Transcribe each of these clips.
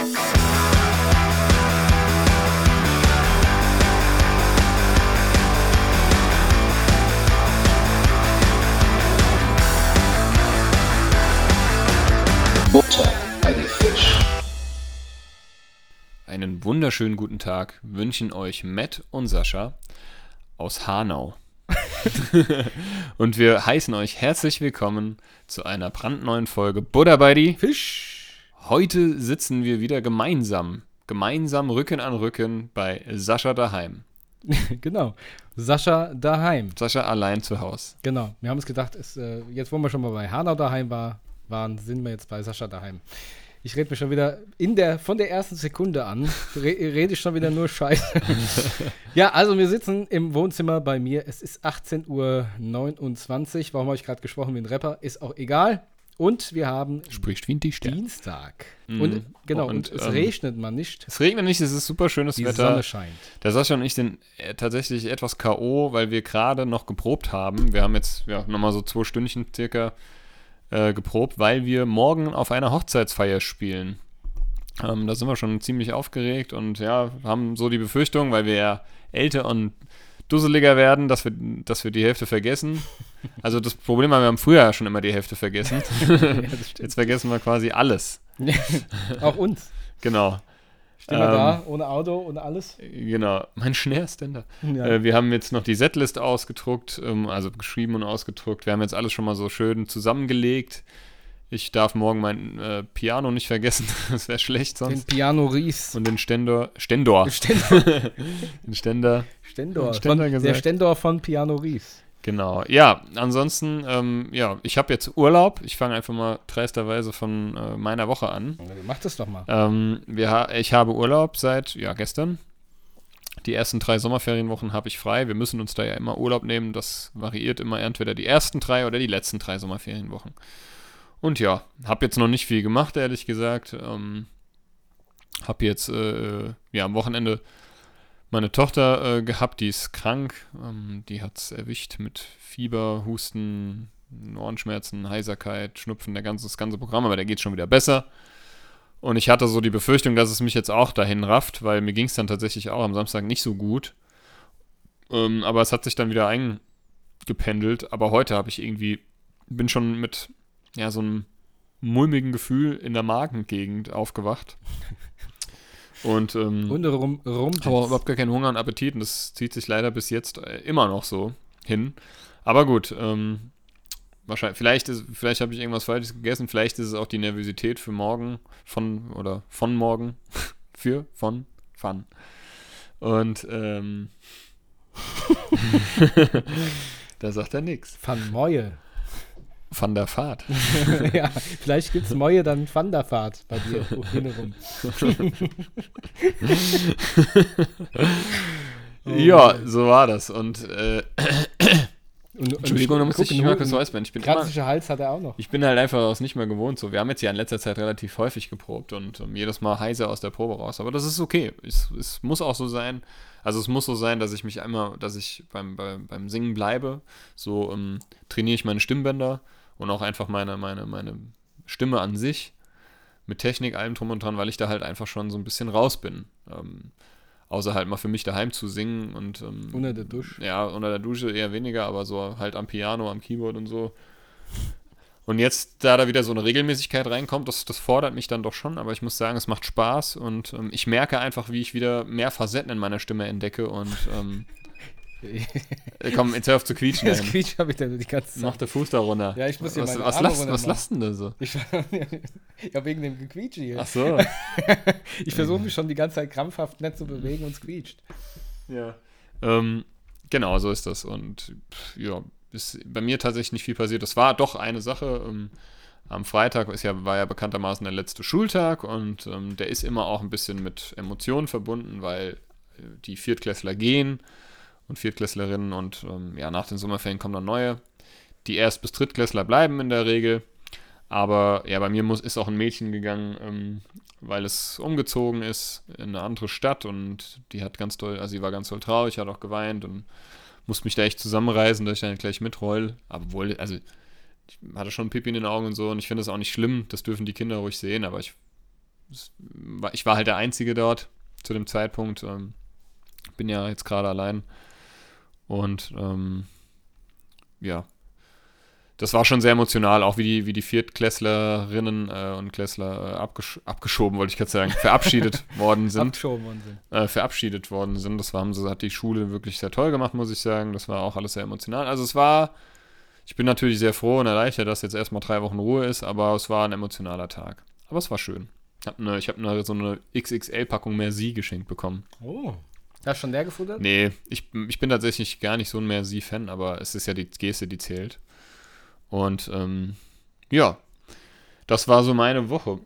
Butter bei die Fisch. Einen wunderschönen guten Tag wünschen euch Matt und Sascha aus Hanau. und wir heißen euch herzlich willkommen zu einer brandneuen Folge Butter bei die Fisch. Heute sitzen wir wieder gemeinsam, gemeinsam Rücken an Rücken bei Sascha daheim. genau. Sascha daheim. Sascha allein zu Hause. Genau. Wir haben uns gedacht, es, äh, jetzt wo wir schon mal bei Hanau daheim war, waren, sind wir jetzt bei Sascha daheim. Ich rede mich schon wieder in der, von der ersten Sekunde an, re, rede ich schon wieder nur Scheiße. ja, also wir sitzen im Wohnzimmer bei mir. Es ist 18.29 Uhr. Warum habe ich gerade gesprochen wie ein Rapper? Ist auch egal. Und wir haben Spricht wie ein Dichter. Dienstag. Mhm. Und genau, und, Und, es ähm, regnet mal nicht. Es regnet nicht, es ist super schönes Die Wetter. Sonne scheint. Der Sascha und ich sind äh, tatsächlich etwas K.O., weil wir gerade noch geprobt haben. Wir haben jetzt ja, nochmal so zwei Stündchen circa äh, geprobt, weil wir morgen auf einer Hochzeitsfeier spielen. Ähm, da sind wir schon ziemlich aufgeregt und ja, haben so die Befürchtung, weil wir ja älter und dusseliger werden, dass wir, dass wir die Hälfte vergessen. Also das Problem war, wir haben früher ja schon immer die Hälfte vergessen. Jetzt vergessen wir quasi alles. auch uns. Genau. Stehen wir Ähm, da, ohne Auto, ohne alles. Genau. Mein Schnärständer. Ja. Äh, wir haben jetzt noch die Setlist ausgedruckt, ähm, also geschrieben und ausgedruckt. Wir haben jetzt alles schon mal so schön zusammengelegt. Ich darf morgen mein äh, Piano nicht vergessen, das wäre schlecht Den sonst. Piano Ries. Und den Ständer, Ständor, Ständor. den Ständer, Stendor. Ständer Von, der. Stendor von Piano Ries. Genau. Ja, ansonsten, ähm, ja, ich habe jetzt Urlaub. Ich fange einfach mal dreisterweise von äh, meiner Woche an. Mach das doch mal. Ähm, wir ich habe Urlaub seit, ja, gestern. Die ersten drei Sommerferienwochen habe ich frei. Wir müssen uns da ja immer Urlaub nehmen. Das variiert immer entweder die ersten drei oder die letzten drei Sommerferienwochen. Und ja, habe jetzt noch nicht viel gemacht, ehrlich gesagt. Ähm, habe jetzt äh, ja, am Wochenende meine Tochter äh, gehabt, die ist krank. Ähm, die hat es erwischt mit Fieber, Husten, Ohrenschmerzen, Heiserkeit, Schnupfen, der ganze, das ganze Programm, aber der geht schon wieder besser. Und ich hatte so die Befürchtung, dass es mich jetzt auch dahin rafft, weil mir ging es dann tatsächlich auch am Samstag nicht so gut. Ähm, aber es hat sich dann wieder eingependelt. Aber heute habe ich irgendwie, bin schon mit ja, so einem mulmigen Gefühl in der Magengegend aufgewacht. Und ähm, Und rum, rum. aber überhaupt gar keinen Hunger und Appetit und das zieht sich leider bis jetzt äh, immer noch so hin. Aber gut, ähm, wahrscheinlich, vielleicht, ist- vielleicht habe ich irgendwas Falsches gegessen, vielleicht ist es auch die Nervosität für morgen, von oder von morgen, für, von, fun. Und ähm, da sagt er nichts. Van Moje. Von der Fahrt. ja, vielleicht gibt's Moje dann Wanderfahrt bei dir. Oh ja, so war das. Und äh, Und, und Entschuldigung, da muss guck, ich nur Markus ein Weißbein. Ich bin immer, Hals hat er auch noch. Ich bin halt einfach aus nicht mehr gewohnt so. Wir haben jetzt ja in letzter Zeit relativ häufig geprobt und ähm, jedes Mal heiser aus der Probe raus. Aber das ist okay. Es, es muss auch so sein. Also es muss so sein, dass ich mich einmal, dass ich beim, beim, beim Singen bleibe. So ähm, trainiere ich meine Stimmbänder und auch einfach meine, meine, meine Stimme an sich. Mit Technik, allem drum und dran, weil ich da halt einfach schon so ein bisschen raus bin. Ähm, außer halt mal für mich daheim zu singen und ähm, Unter der Dusche. ja, unter der Dusche eher weniger, aber so halt am Piano, am Keyboard und so. Und jetzt, da da wieder so eine Regelmäßigkeit reinkommt, das, das fordert mich dann doch schon, aber ich muss sagen, es macht Spaß und ähm, ich merke einfach, wie ich wieder mehr Facetten in meiner Stimme entdecke und ähm, äh, komm, jetzt hör auf zu quietschen. Das dahin. quietscht habe ich dann die ganze Zeit. Mach der Fuß da runter. Ja, ich muss hier was, meine was, Arme lasst, runter was lasst denn da so? Ich, ja, wegen dem Gequietsche hier. Ach so. Ich versuche mich schon die ganze Zeit krampfhaft nicht zu bewegen und es quietscht. Ja. Ähm, genau, so ist das. Und ja, ist bei mir tatsächlich nicht viel passiert. Das war doch eine Sache. Ähm, am Freitag ist ja, war ja bekanntermaßen der letzte Schultag und ähm, der ist immer auch ein bisschen mit Emotionen verbunden, weil äh, die Viertklässler gehen und Viertklässlerinnen und ähm, ja, nach den Sommerferien kommen dann neue. Die Erst- bis Drittklässler bleiben in der Regel. Aber ja, bei mir muss, ist auch ein Mädchen gegangen, ähm, weil es umgezogen ist in eine andere Stadt und die hat ganz doll, also sie war ganz doll traurig, hat auch geweint und musste mich da echt zusammenreißen, dass ich dann gleich mitroll. Aber wohl, also ich hatte schon Pipi in den Augen und so und ich finde das auch nicht schlimm, das dürfen die Kinder ruhig sehen, aber ich ich war halt der Einzige dort zu dem Zeitpunkt. Ähm, bin ja jetzt gerade allein. Und ähm, ja, das war schon sehr emotional, auch wie die, wie die Viertklässlerinnen äh, und Klässler äh, abgesch abgeschoben, wollte ich gerade sagen, verabschiedet worden sind. Abgeschoben worden sind. Äh, verabschiedet worden sind. Das war, haben sie, hat die Schule wirklich sehr toll gemacht, muss ich sagen. Das war auch alles sehr emotional. Also es war, ich bin natürlich sehr froh und erleichtert, dass jetzt erstmal drei Wochen Ruhe ist, aber es war ein emotionaler Tag. Aber es war schön. Ich habe ne, hab ne, so eine XXL-Packung Merci geschenkt bekommen. Oh. Hast du schon leer gefuttert? Nee, ich, ich bin tatsächlich gar nicht so ein Merci-Fan, aber es ist ja die Geste, die zählt. Und ähm, ja, das war so meine Woche.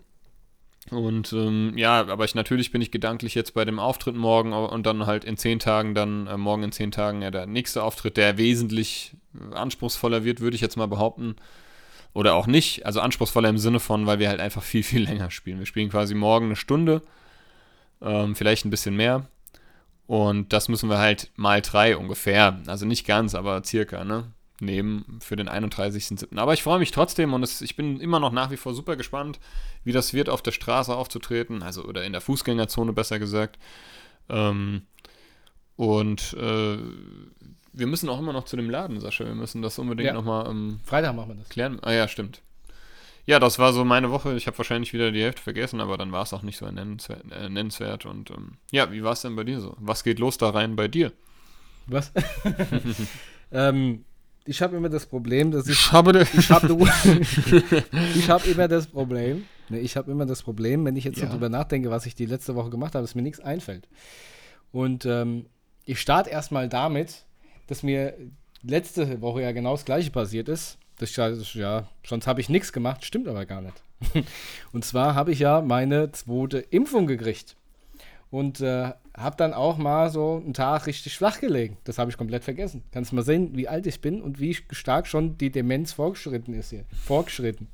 Und ähm, ja, aber ich natürlich bin ich gedanklich jetzt bei dem Auftritt morgen und dann halt in zehn Tagen, dann äh, morgen in zehn Tagen ja der nächste Auftritt, der wesentlich anspruchsvoller wird, würde ich jetzt mal behaupten. Oder auch nicht. Also anspruchsvoller im Sinne von, weil wir halt einfach viel, viel länger spielen. Wir spielen quasi morgen eine Stunde, ähm, vielleicht ein bisschen mehr. Und das müssen wir halt mal drei ungefähr. Also nicht ganz, aber circa, ne? nehmen für den 31.07. Aber ich freue mich trotzdem und es, ich bin immer noch nach wie vor super gespannt, wie das wird, auf der Straße aufzutreten, also oder in der Fußgängerzone besser gesagt. Ähm, und äh, wir müssen auch immer noch zu dem Laden, Sascha. Wir müssen das unbedingt ja. nochmal ähm, Freitag machen wir das. klären. Ah ja, stimmt. Ja, das war so meine Woche. Ich habe wahrscheinlich wieder die Hälfte vergessen, aber dann war es auch nicht so nennenswert. Äh, nennenswert. Und ähm, ja, wie war es denn bei dir so? Was geht los da rein bei dir? Was? ähm, ich habe immer das Problem, dass ich. Ich habe, ich habe, ich habe immer das Problem. Ne, ich habe immer das Problem, wenn ich jetzt ja. darüber nachdenke, was ich die letzte Woche gemacht habe, dass mir nichts einfällt. Und ähm, ich starte erstmal damit, dass mir letzte Woche ja genau das Gleiche passiert ist. Das, ja, sonst habe ich nichts gemacht, stimmt aber gar nicht. Und zwar habe ich ja meine zweite Impfung gekriegt. Und äh, habe dann auch mal so einen Tag richtig flach gelegen. Das habe ich komplett vergessen. Kannst mal sehen, wie alt ich bin und wie stark schon die Demenz vorgeschritten ist hier. Vorgeschritten.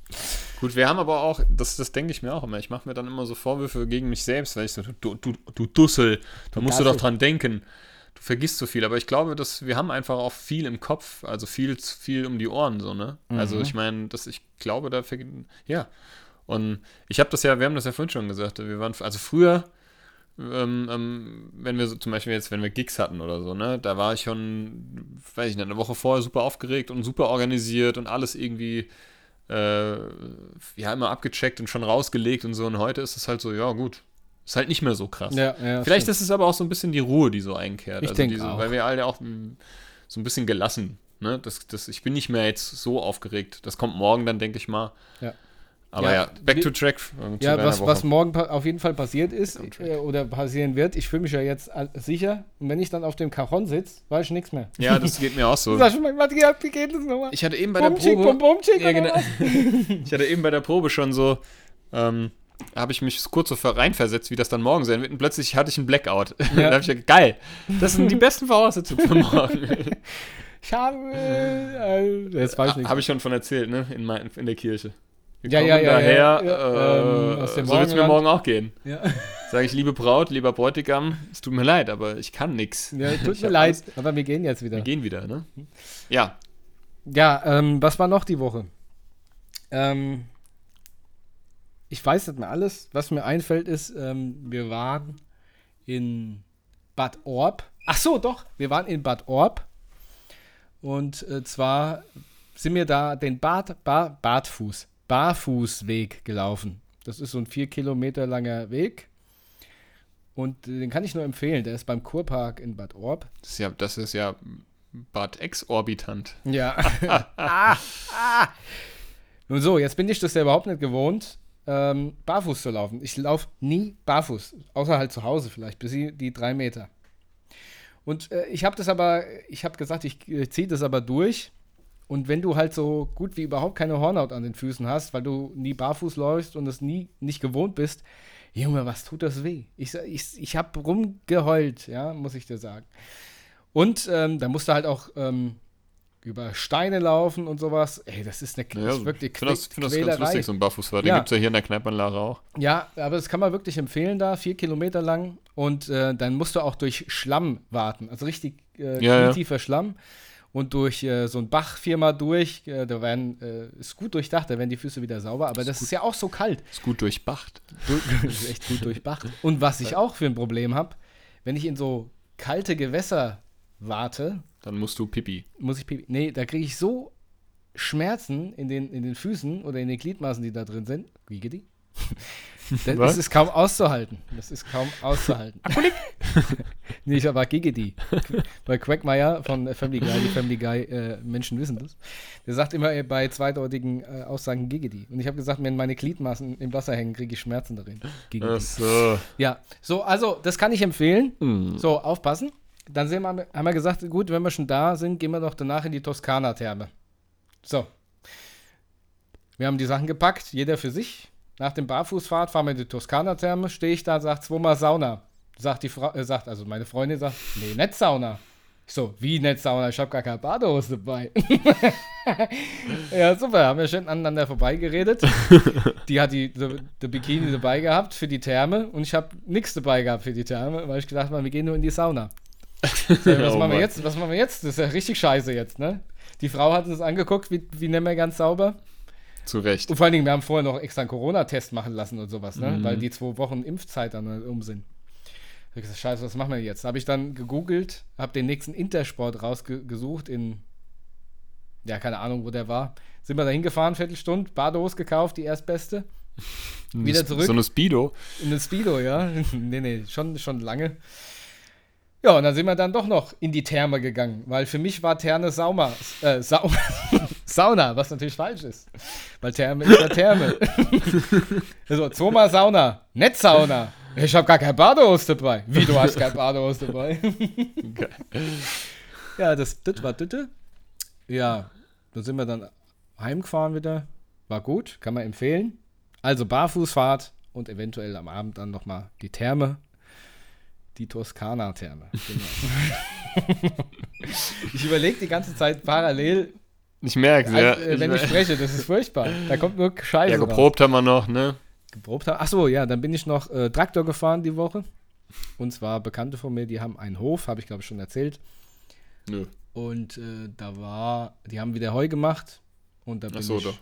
Gut, wir haben aber auch, das, das denke ich mir auch immer, ich mache mir dann immer so Vorwürfe gegen mich selbst, weil ich so, du, du, du Dussel, da musst du doch dran denken. Du vergisst so viel, aber ich glaube, dass wir haben einfach auch viel im Kopf, also viel, viel um die Ohren, so, ne? Also mhm. Also ich meine, dass ich glaube, da ja. Und ich habe das ja, wir haben das ja vorhin schon gesagt, wir waren, also früher ähm, ähm, wenn wir so zum Beispiel jetzt, wenn wir Gigs hatten oder so, ne, da war ich schon, weiß ich nicht, eine Woche vorher super aufgeregt und super organisiert und alles irgendwie, äh, ja, immer abgecheckt und schon rausgelegt und so. Und heute ist es halt so, ja, gut. Ist halt nicht mehr so krass. Ja, ja, Vielleicht stimmt. ist es aber auch so ein bisschen die Ruhe, die so einkehrt. Ich also denke auch. Weil wir alle auch hm, so ein bisschen gelassen. Ne? Das, das, ich bin nicht mehr jetzt so aufgeregt. Das kommt morgen dann, denke ich mal. Ja. Aber ja, ja back to track. Äh, ja, was, was morgen auf jeden Fall passiert ist äh, oder passieren wird, ich fühle mich ja jetzt sicher. Und wenn ich dann auf dem Cajon sitze, weiß ich nichts mehr. Ja, das geht mir auch so. Sag schon mal, wie geht das nochmal? Ich hatte eben bei der Probe. Bum, Bum, ja, genau. ich hatte eben bei der Probe schon so. Ähm, habe ich mich kurz so reinversetzt, wie das dann morgen sein wird. Und plötzlich hatte ich einen Blackout. Ja. da habe ich gesagt, geil, das sind die besten Voraussetzungen für morgen. ich habe. Äh, das weiß ich nicht. Habe ich schon von erzählt, ne? In, mein, in der Kirche. Wir ja, ja, ja, daher, ja, ja. Äh, so wird es mir morgen auch gehen. Ja. Sage ich, liebe Braut, lieber Bräutigam, es tut mir leid, aber ich kann nichts. Ja, tut mir leid, Angst. aber wir gehen jetzt wieder. Wir gehen wieder, ne? Ja. Ja, ähm, was war noch die Woche? Ähm, ich weiß nicht mehr alles. Was mir einfällt, ist, ähm, wir waren in Bad Orb. Ach so, doch, wir waren in Bad Orb. Und äh, zwar sind wir da den Bad, Bad, Badfuß, Barfußweg gelaufen. Das ist so ein vier Kilometer langer Weg. Und den kann ich nur empfehlen. Der ist beim Kurpark in Bad Orb. Das ist ja, das ist ja Bad Exorbitant. Ja. ah, ah. Nun so, jetzt bin ich das ja überhaupt nicht gewohnt, ähm, barfuß zu laufen. Ich laufe nie barfuß, außer halt zu Hause vielleicht, bis die drei Meter. Und äh, ich habe das aber, ich habe gesagt, ich äh, ziehe das aber durch und wenn du halt so gut wie überhaupt keine Hornhaut an den Füßen hast, weil du nie barfuß läufst und es nie nicht gewohnt bist, Junge, was tut das weh? Ich, ich, ich habe rumgeheult, ja, muss ich dir sagen. Und ähm, da musst du halt auch ähm, über Steine laufen und sowas. Ey, das ist eine ja, ist wirklich Ich finde das, find das ganz lustig, so ein Barfußfahrt. Den ja. gibt es ja hier in der Kneipanlage auch. Ja, aber das kann man wirklich empfehlen da, vier Kilometer lang. Und äh, dann musst du auch durch Schlamm warten. Also richtig äh, ja, tiefer Schlamm. und durch äh, so ein Bach viermal durch. Äh, da werden, äh, ist gut durchdacht, da werden die Füße wieder sauber, aber das ist ja auch so kalt. Ist gut durchbacht. Du- ist echt gut durchbacht. Und was ich auch für ein Problem habe, wenn ich in so kalte Gewässer warte, Dann musst du Pipi. muss ich pipi. Nee, da kriege ich so Schmerzen in den, in den Füßen oder in den Gliedmaßen, die da drin sind. Wie geht die? Das Was? ist, kaum auszuhalten. Das ist kaum auszuhalten. nee, ich aber Gigedi. Bei Quackmeier von Family Guy, die Family Guy äh, Menschen wissen das. Der sagt immer äh, bei zweideutigen äh, Aussagen Gigedi. Und ich habe gesagt, wenn meine Gliedmaßen im Wasser hängen, kriege ich Schmerzen darin. Gigedi. Ach so. Ja, so, also das kann ich empfehlen. Hm. So, aufpassen. Dann sehen wir, haben wir gesagt, gut, wenn wir schon da sind, gehen wir doch danach in die Toskana-Therme. So. Wir haben die Sachen gepackt, jeder für sich. Nach dem Barfußfahrt fahren wir in die Toskana-Therme, stehe ich da, sagt zweimal Sauna. Sagt die Frau, äh, sagt, also meine Freundin sagt, nee, nicht Sauna. Ich so, wie nicht Sauna? Ich habe gar keine Badehose dabei. ja, super, haben wir schön aneinander vorbeigeredet. Die hat die, die, die Bikini dabei gehabt für die Therme und ich habe nichts dabei gehabt für die Therme, weil ich gedacht habe, wir gehen nur in die Sauna. Was, Oh machen wir jetzt? was machen wir jetzt? Das ist ja richtig scheiße jetzt, ne? Die Frau hat uns angeguckt, wie, wie nennen wir ganz sauber. Zu Recht. Und vor allen Dingen, wir haben vorher noch extra einen Corona-Test machen lassen und sowas, ne? Mhm. Weil die zwei Wochen Impfzeit dann um sind. Da ich gesagt, scheiße, was machen wir jetzt? Habe ich dann gegoogelt, habe den nächsten Intersport rausgesucht in, ja, keine Ahnung, wo der war. Sind wir da hingefahren, Viertelstunde, Badehose gekauft, die erstbeste. wieder zurück. So eine Speedo. In den Speedo, ja. nee, nee, schon, schon lange. Ja, und dann sind wir dann doch noch in die Therme gegangen, weil für mich war Therme Sauna, äh, Sau Sauna, was natürlich falsch ist. Weil Therme ist ja Therme. also, zweimal Sauna, nicht Sauna. Ich habe gar kein Badehose dabei. Wie, du hast kein Badehose dabei? Ja, das, das war Dütte. Ja, dann sind wir dann heimgefahren wieder. War gut, kann man empfehlen. Also Barfußfahrt und eventuell am Abend dann nochmal die Therme. Die Toskana-Therme. Genau. ich überlege die ganze Zeit parallel, Ich merke ja. als, äh, wenn ich spreche. Das ist furchtbar. Da kommt nur Scheiße ja, raus. geprobt haben wir noch, ne? geprobt haben. Achso, ja, dann bin ich noch äh, Traktor gefahren die Woche. Und zwar Bekannte von mir, die haben einen Hof, habe ich glaube ich schon erzählt. Nö. Und äh, da war, die haben wieder Heu gemacht. Und da bin Ach so, ich doch.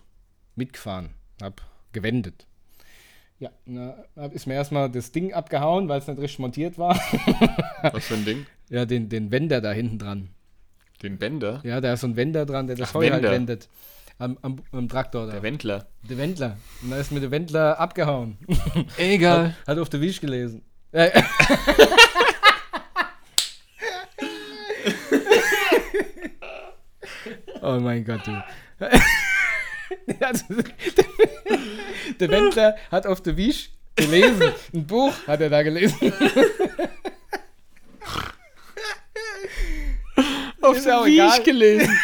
mitgefahren, hab gewendet. Ja, na, hab- ist mir erstmal das Ding abgehauen, weil es nicht richtig montiert war. Was für ein Ding? ja, den, den Wender da hinten dran. Den Bänder? Ja, da ist so ein Wender dran, der das Ach, Heu halt Wender. wendet. Am, am, am Traktor da. Der Wendler. Der Wendler. Und da ist mir der Wendler abgehauen. Egal. Hat auf der Wisch gelesen. Äh, oh mein Gott, du. Also, der Wendler hat auf der Wisch gelesen. Ein Buch hat er da gelesen. Auf der Wisch egal. gelesen.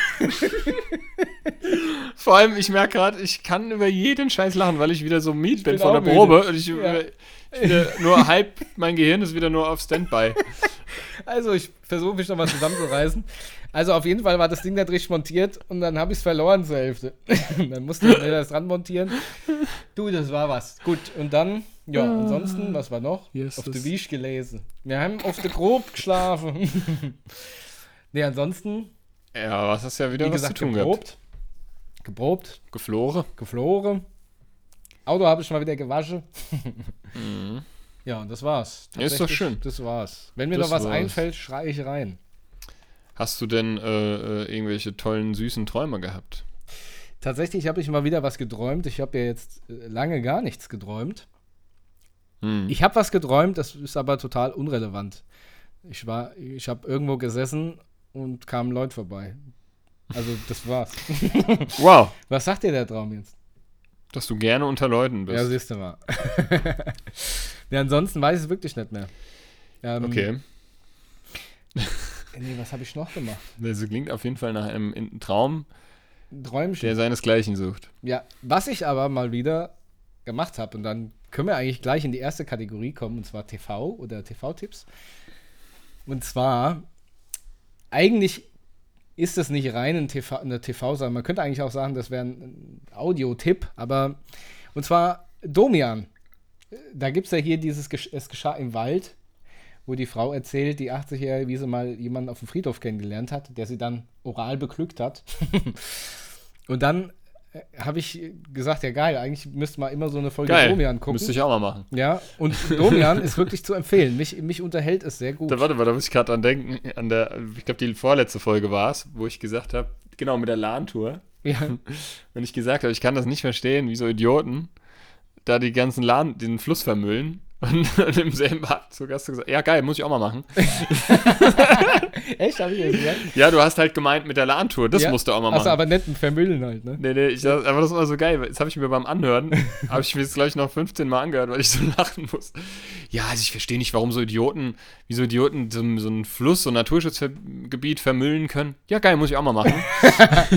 Vor allem, ich merke gerade, ich kann über jeden Scheiß lachen, weil ich wieder so miet bin bin vor auch der müde. Probe. Und ich, Ja. Wieder nur halb, mein Gehirn ist wieder nur auf Standby. Also, ich versuche mich nochmal zusammenzureißen. Also, auf jeden Fall war das Ding da richtig montiert und dann habe ich es verloren zur Hälfte. dann musste ich mir das dran montieren. Du, das war was. Gut, und dann, ja, ansonsten, was war noch? Yes, auf der Wisch gelesen. Wir haben auf der Grob geschlafen. nee, ansonsten, Ja, was hast du ja wieder wie was gesagt, zu tun gehabt? geprobt. Geprobt, Geflore. geflogen. Auto habe ich mal wieder gewaschen. Mhm. Ja, und das war's. Ist doch schön. Das war's. Wenn mir Das noch was war's. einfällt, schreie ich rein. Hast du denn äh, äh, irgendwelche tollen, süßen Träume gehabt? Tatsächlich habe ich mal wieder was geträumt. Ich habe ja jetzt äh, lange gar nichts geträumt. Hm. Ich habe was geträumt, das ist aber total unrelevant. Ich war, ich habe irgendwo gesessen und kamen Leute vorbei. Also das war's. Wow, Was sagt dir der Traum jetzt? Dass du gerne unter Leuten bist. Ja, siehst du mal. ja, ansonsten weiß ich es wirklich nicht mehr. Ähm, okay. Nee, was habe ich noch gemacht? Das klingt auf jeden Fall nach einem in- Traum, Träumchen. der seinesgleichen sucht. Ja, was ich aber mal wieder gemacht habe, und dann können wir eigentlich gleich in die erste Kategorie kommen, und zwar TV oder TV-Tipps. Und zwar, eigentlich ist das nicht rein ein TV, eine TV-Sache. Man könnte eigentlich auch sagen, das wäre ein Audio-Tipp, aber, und zwar Domian. Da gibt es ja hier dieses, es geschah im Wald. wo die Frau erzählt, die 80-Jährige, wie sie mal jemanden auf dem Friedhof kennengelernt hat, der sie dann oral beglückt hat. Und dann habe ich gesagt, ja geil, eigentlich müsste man immer so eine Folge Geil. Domian gucken. Müsste ich auch mal machen. Ja, und Domian ist wirklich zu empfehlen. Mich, mich unterhält es sehr gut. Da, warte mal, da muss ich gerade dran denken, an der, ich glaube, die vorletzte Folge war es, wo ich gesagt habe, genau, mit der LAN-Tour. Ja, Und ich gesagt habe, ich kann das nicht verstehen, wie so Idioten da die ganzen LAN, den Fluss vermüllen. Und, und im selben Atemzug hast du gesagt, ja geil, muss ich auch mal machen. echt, habe ich das gesagt? Ja, du hast halt gemeint mit der LAN-Tour, das ja? musst du auch mal Achso, machen. aber nicht mit Vermüllen halt, ne? Nee, nee, ich, das, aber das war so geil. Jetzt habe ich mir beim Anhören, habe ich mir jetzt gleich noch 15 Mal angehört, weil ich so lachen muss. Ja, also ich verstehe nicht, warum so Idioten, wie so Idioten so, so einen Fluss, so ein Naturschutzgebiet vermüllen können. Ja, geil, muss ich auch mal machen.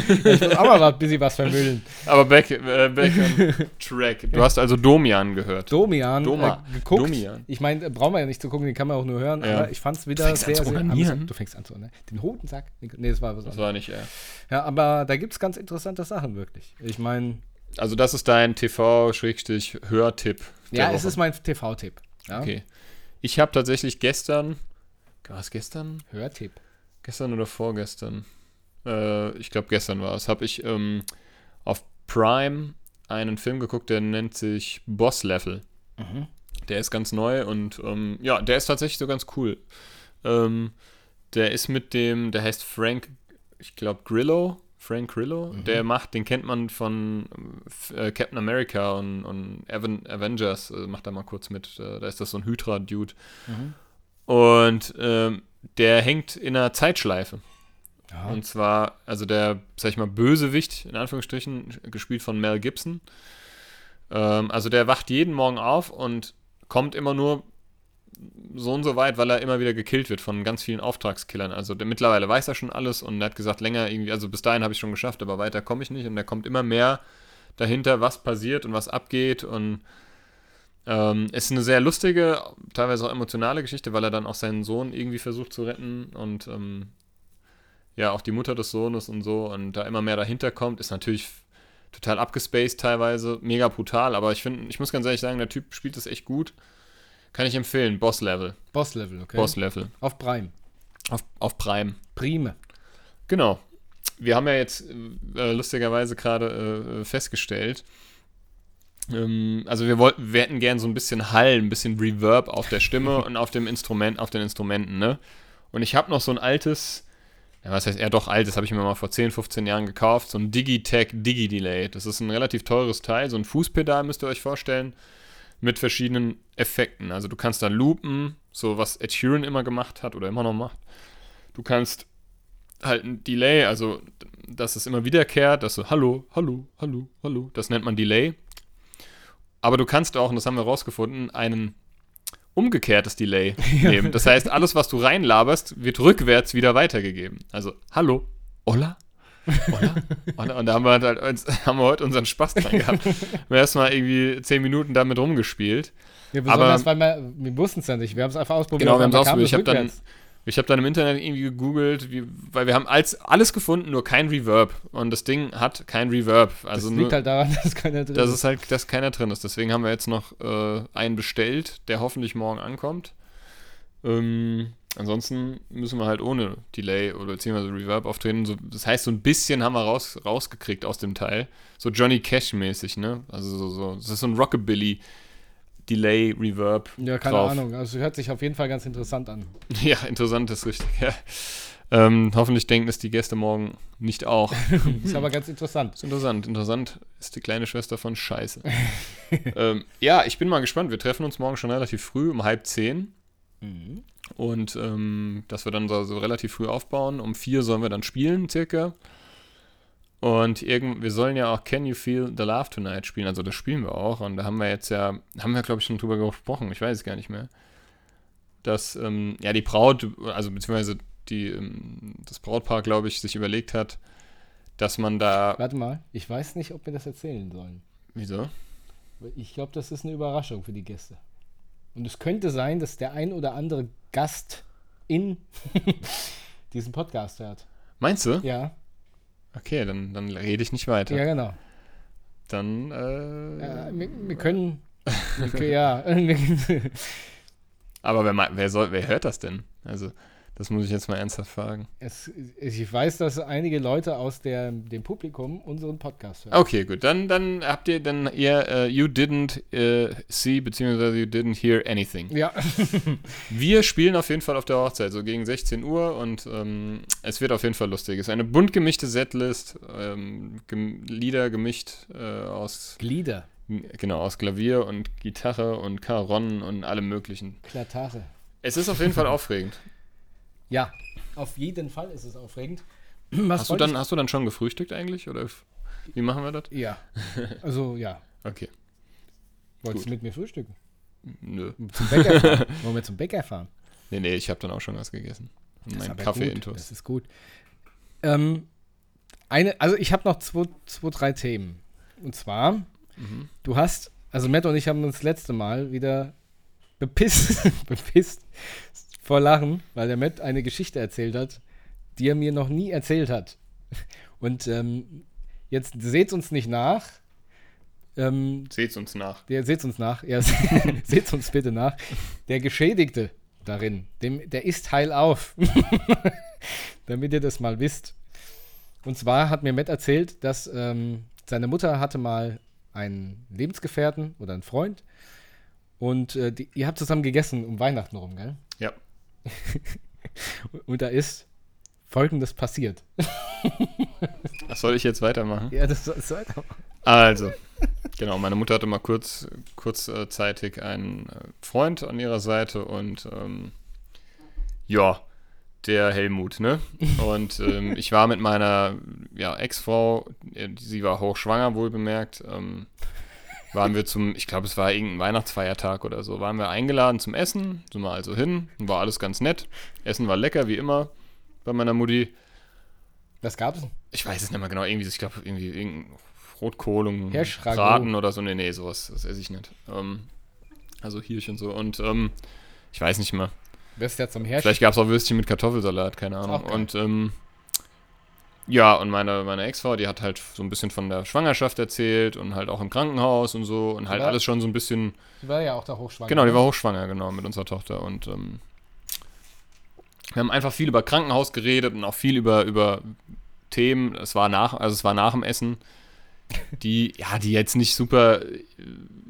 Ich muss auch mal ein bisschen was vermüllen. aber back, äh, back on track. Du hast also Domian gehört. Domian Doma. äh, geguckt. Domian. Ich meine, äh, brauchen wir ja nicht zu gucken, den kann man auch nur hören, Ja. aber ich fand es wieder sehr, sehr amüsant. Du fängst an zu ne? Den Hodensack? Nee, das war was Das war nicht er. Ja, aber da gibt es ganz interessante Sachen, wirklich. Ich meine, Also das ist dein TV-Hörtipp. ja, es Woche. ist mein TV-Tipp. Ja? Okay. Ich habe tatsächlich gestern, war es gestern? Hörtipp. Gestern oder vorgestern? Äh, ich glaube, gestern war es. Habe ich ähm, auf Prime einen Film geguckt, der nennt sich Boss Level. Mhm. Der ist ganz neu und ähm, ja, der ist tatsächlich so ganz cool. Ähm, der ist mit dem, der heißt Frank, ich glaube Grillo, Frank Grillo. Mhm. Der macht, den kennt man von äh, Captain America und, und Aven Avengers, äh, macht da mal kurz mit. Äh, da ist das so ein Hydra-Dude. Mhm. Und ähm, der hängt in einer Zeitschleife. Ja. Und zwar, also der, sag ich mal, Bösewicht, in Anführungsstrichen, gespielt von Mel Gibson. Ähm, also der wacht jeden Morgen auf und kommt immer nur so und so weit, weil er immer wieder gekillt wird von ganz vielen Auftragskillern. Also der, mittlerweile weiß er schon alles und er hat gesagt, länger irgendwie, also bis dahin habe ich schon geschafft, aber weiter komme ich nicht. Und er kommt immer mehr dahinter, was passiert und was abgeht. Und ähm, ist eine sehr lustige, teilweise auch emotionale Geschichte, weil er dann auch seinen Sohn irgendwie versucht zu retten und ähm, ja, auch die Mutter des Sohnes und so und da immer mehr dahinter kommt, ist natürlich total abgespaced teilweise, mega brutal, aber ich finde, ich muss ganz ehrlich sagen, der Typ spielt das echt gut. Kann ich empfehlen, Boss Level. Boss-Level, okay. Boss Level. Auf Prime. Auf, auf Prime. Prime. Genau. Wir haben ja jetzt äh, lustigerweise gerade äh, festgestellt, ähm, also wir wollten, wir hätten gern so ein bisschen Hall, ein bisschen Reverb auf der Stimme und auf dem Instrument, auf den Instrumenten, ne? Und ich habe noch so ein altes, ja, was heißt eher doch altes, habe ich mir mal vor 10, 15 Jahren gekauft, so ein Digitech Digi-Delay. Das ist ein relativ teures Teil, so ein Fußpedal müsst ihr euch vorstellen, mit verschiedenen Effekten. Also du kannst da loopen, so was Ed Sheeran immer gemacht hat oder immer noch macht. Du kannst halt ein Delay, also dass es immer wiederkehrt, dass so Hallo, Hallo, Hallo, Hallo, das nennt man Delay. Aber du kannst auch, und das haben wir rausgefunden, ein umgekehrtes Delay nehmen. Das heißt, alles, was du reinlaberst, wird rückwärts wieder weitergegeben. Also Hallo, Hola, Hola, Hola. Und da haben wir halt uns, haben wir heute unseren Spaß dran gehabt. Wir haben erstmal irgendwie zehn Minuten damit rumgespielt. Ja, Aber- besonders, weil wir, wir wussten es ja nicht. Wir haben es einfach ausprobiert. Genau, wir haben es ausprobiert. Ich habe dann. Ich hab dann im Internet irgendwie gegoogelt, wie, weil wir haben als, alles gefunden, nur kein Reverb. Und das Ding hat kein Reverb. Also das nur, liegt halt daran, dass keiner drin dass ist. halt, dass keiner drin ist. Deswegen haben wir jetzt noch äh, einen bestellt, der hoffentlich morgen ankommt. Ähm, ansonsten müssen wir halt ohne Delay oder beziehungsweise Reverb auftreten. So, das heißt, so ein bisschen haben wir raus, rausgekriegt aus dem Teil. So Johnny Cash-mäßig, ne? Also so, so, das ist so ein Rockabilly Delay, Reverb. Ja, keine drauf. Ahnung. Also hört sich auf jeden Fall ganz interessant an. Ja, interessant ist richtig. Ja. Ähm, hoffentlich denken es die Gäste morgen nicht auch. Ist aber ganz interessant. Ist interessant. Interessant ist die kleine Schwester von Scheiße. ähm, ja, ich bin mal gespannt. Wir treffen uns morgen schon relativ früh, um halb zehn. Mhm. Und ähm, dass wir dann so, so relativ früh aufbauen. Um vier sollen wir dann spielen, circa. Und irgend, wir sollen ja auch Can You Feel the Love Tonight spielen. Also das spielen wir auch. Und da haben wir jetzt ja, haben wir glaube ich schon drüber gesprochen. Ich weiß es gar nicht mehr. Dass ähm, ja die Braut, also beziehungsweise die, ähm, das Brautpaar, glaube ich, sich überlegt hat, dass man da. Warte mal, ich weiß nicht, ob wir das erzählen sollen. Wieso? Ich glaube, das ist eine Überraschung für die Gäste. Und es könnte sein, dass der ein oder andere Gast in diesen Podcast hört. Meinst du? Ja, Okay, dann, dann rede ich nicht weiter. ja, genau. Dann, äh, Ja, wir, wir können. Wir, ja, Aber wer, wer, soll, wer hört das denn? Also, das muss ich jetzt mal ernsthaft fragen. Es, ich weiß, dass einige Leute aus der, dem Publikum unseren Podcast hören. Okay, gut. Dann, dann habt ihr dann ihr äh, You didn't äh, see, beziehungsweise you didn't hear anything. Ja, Wir spielen auf jeden Fall auf der Hochzeit, so gegen 16 Uhr und ähm, es wird auf jeden Fall lustig. Es ist eine bunt gemischte Setlist, ähm, gem Lieder gemischt äh, aus, Glieder, genau, aus Klavier und Gitarre und Caron und allem möglichen. Klatare. Es ist auf jeden Fall aufregend. Ja, auf jeden Fall ist es aufregend. Was Hast du, dann, hast du dann schon gefrühstückt eigentlich? Oder wie machen wir das? Ja, also ja. Okay. Wolltest du Gut. mit mir frühstücken? Nö. Zum Bäcker fahren? Wollen wir zum Bäcker fahren? Nee, nee, ich habe dann auch schon was gegessen. Mein Kaffee intus. Das ist gut. Ähm, eine, also ich habe noch zwei, zwei, drei Themen. Und zwar, Mhm. du hast, also Matt und ich haben uns das letzte Mal wieder bepisst, bepisst vor Lachen, weil der Matt eine Geschichte erzählt hat, die er mir noch nie erzählt hat. Und ähm, jetzt seht uns nicht nach. Ähm, Seht's uns nach. der seht uns nach. Ja, seht uns bitte nach. Der Geschädigte darin, dem, der ist heil auf. Damit ihr das mal wisst. Und zwar hat mir Matt erzählt, dass ähm, seine Mutter hatte mal einen Lebensgefährten oder einen Freund. Und äh, die, ihr habt zusammen gegessen um Weihnachten rum, gell? Ja. Und da ist Folgendes passiert. Was soll ich jetzt weitermachen? Ja, das ist weiter. Also, genau, meine Mutter hatte mal kurz, kurzzeitig einen äh, Freund an ihrer Seite und ähm, ja, der Helmut, ne? Und ähm, ich war mit meiner ja, Ex-Frau, äh, sie war hochschwanger, wohl bemerkt, ähm, waren wir zum, ich glaube, es war irgendein Weihnachtsfeiertag oder so, waren wir eingeladen zum Essen, sind wir also hin, war alles ganz nett. Essen war lecker, wie immer, bei meiner Mutti Was gab es? ich weiß es nicht mehr genau, irgendwie, ich glaube, irgendwie irgendein Rotkohl und. Braten oder so. Nee, nee, sowas, das esse ich nicht. Ähm, also Hirsch und so. Und ähm, ich weiß nicht mehr. Wirst ja zum Hersteller. Vielleicht gab es auch Würstchen mit Kartoffelsalat, keine Ahnung. Und ähm, ja, und meine, meine Ex-Frau, die hat halt so ein bisschen von der Schwangerschaft erzählt und halt auch im Krankenhaus und so und halt Ja. alles schon so ein bisschen Die war ja auch da hochschwanger. Genau, die ne? war hochschwanger, genau, mit unserer Tochter. Und ähm, wir haben einfach viel über Krankenhaus geredet und auch viel über, über Themen. Es war nach, also es war nach dem Essen, die, ja, die jetzt nicht super äh,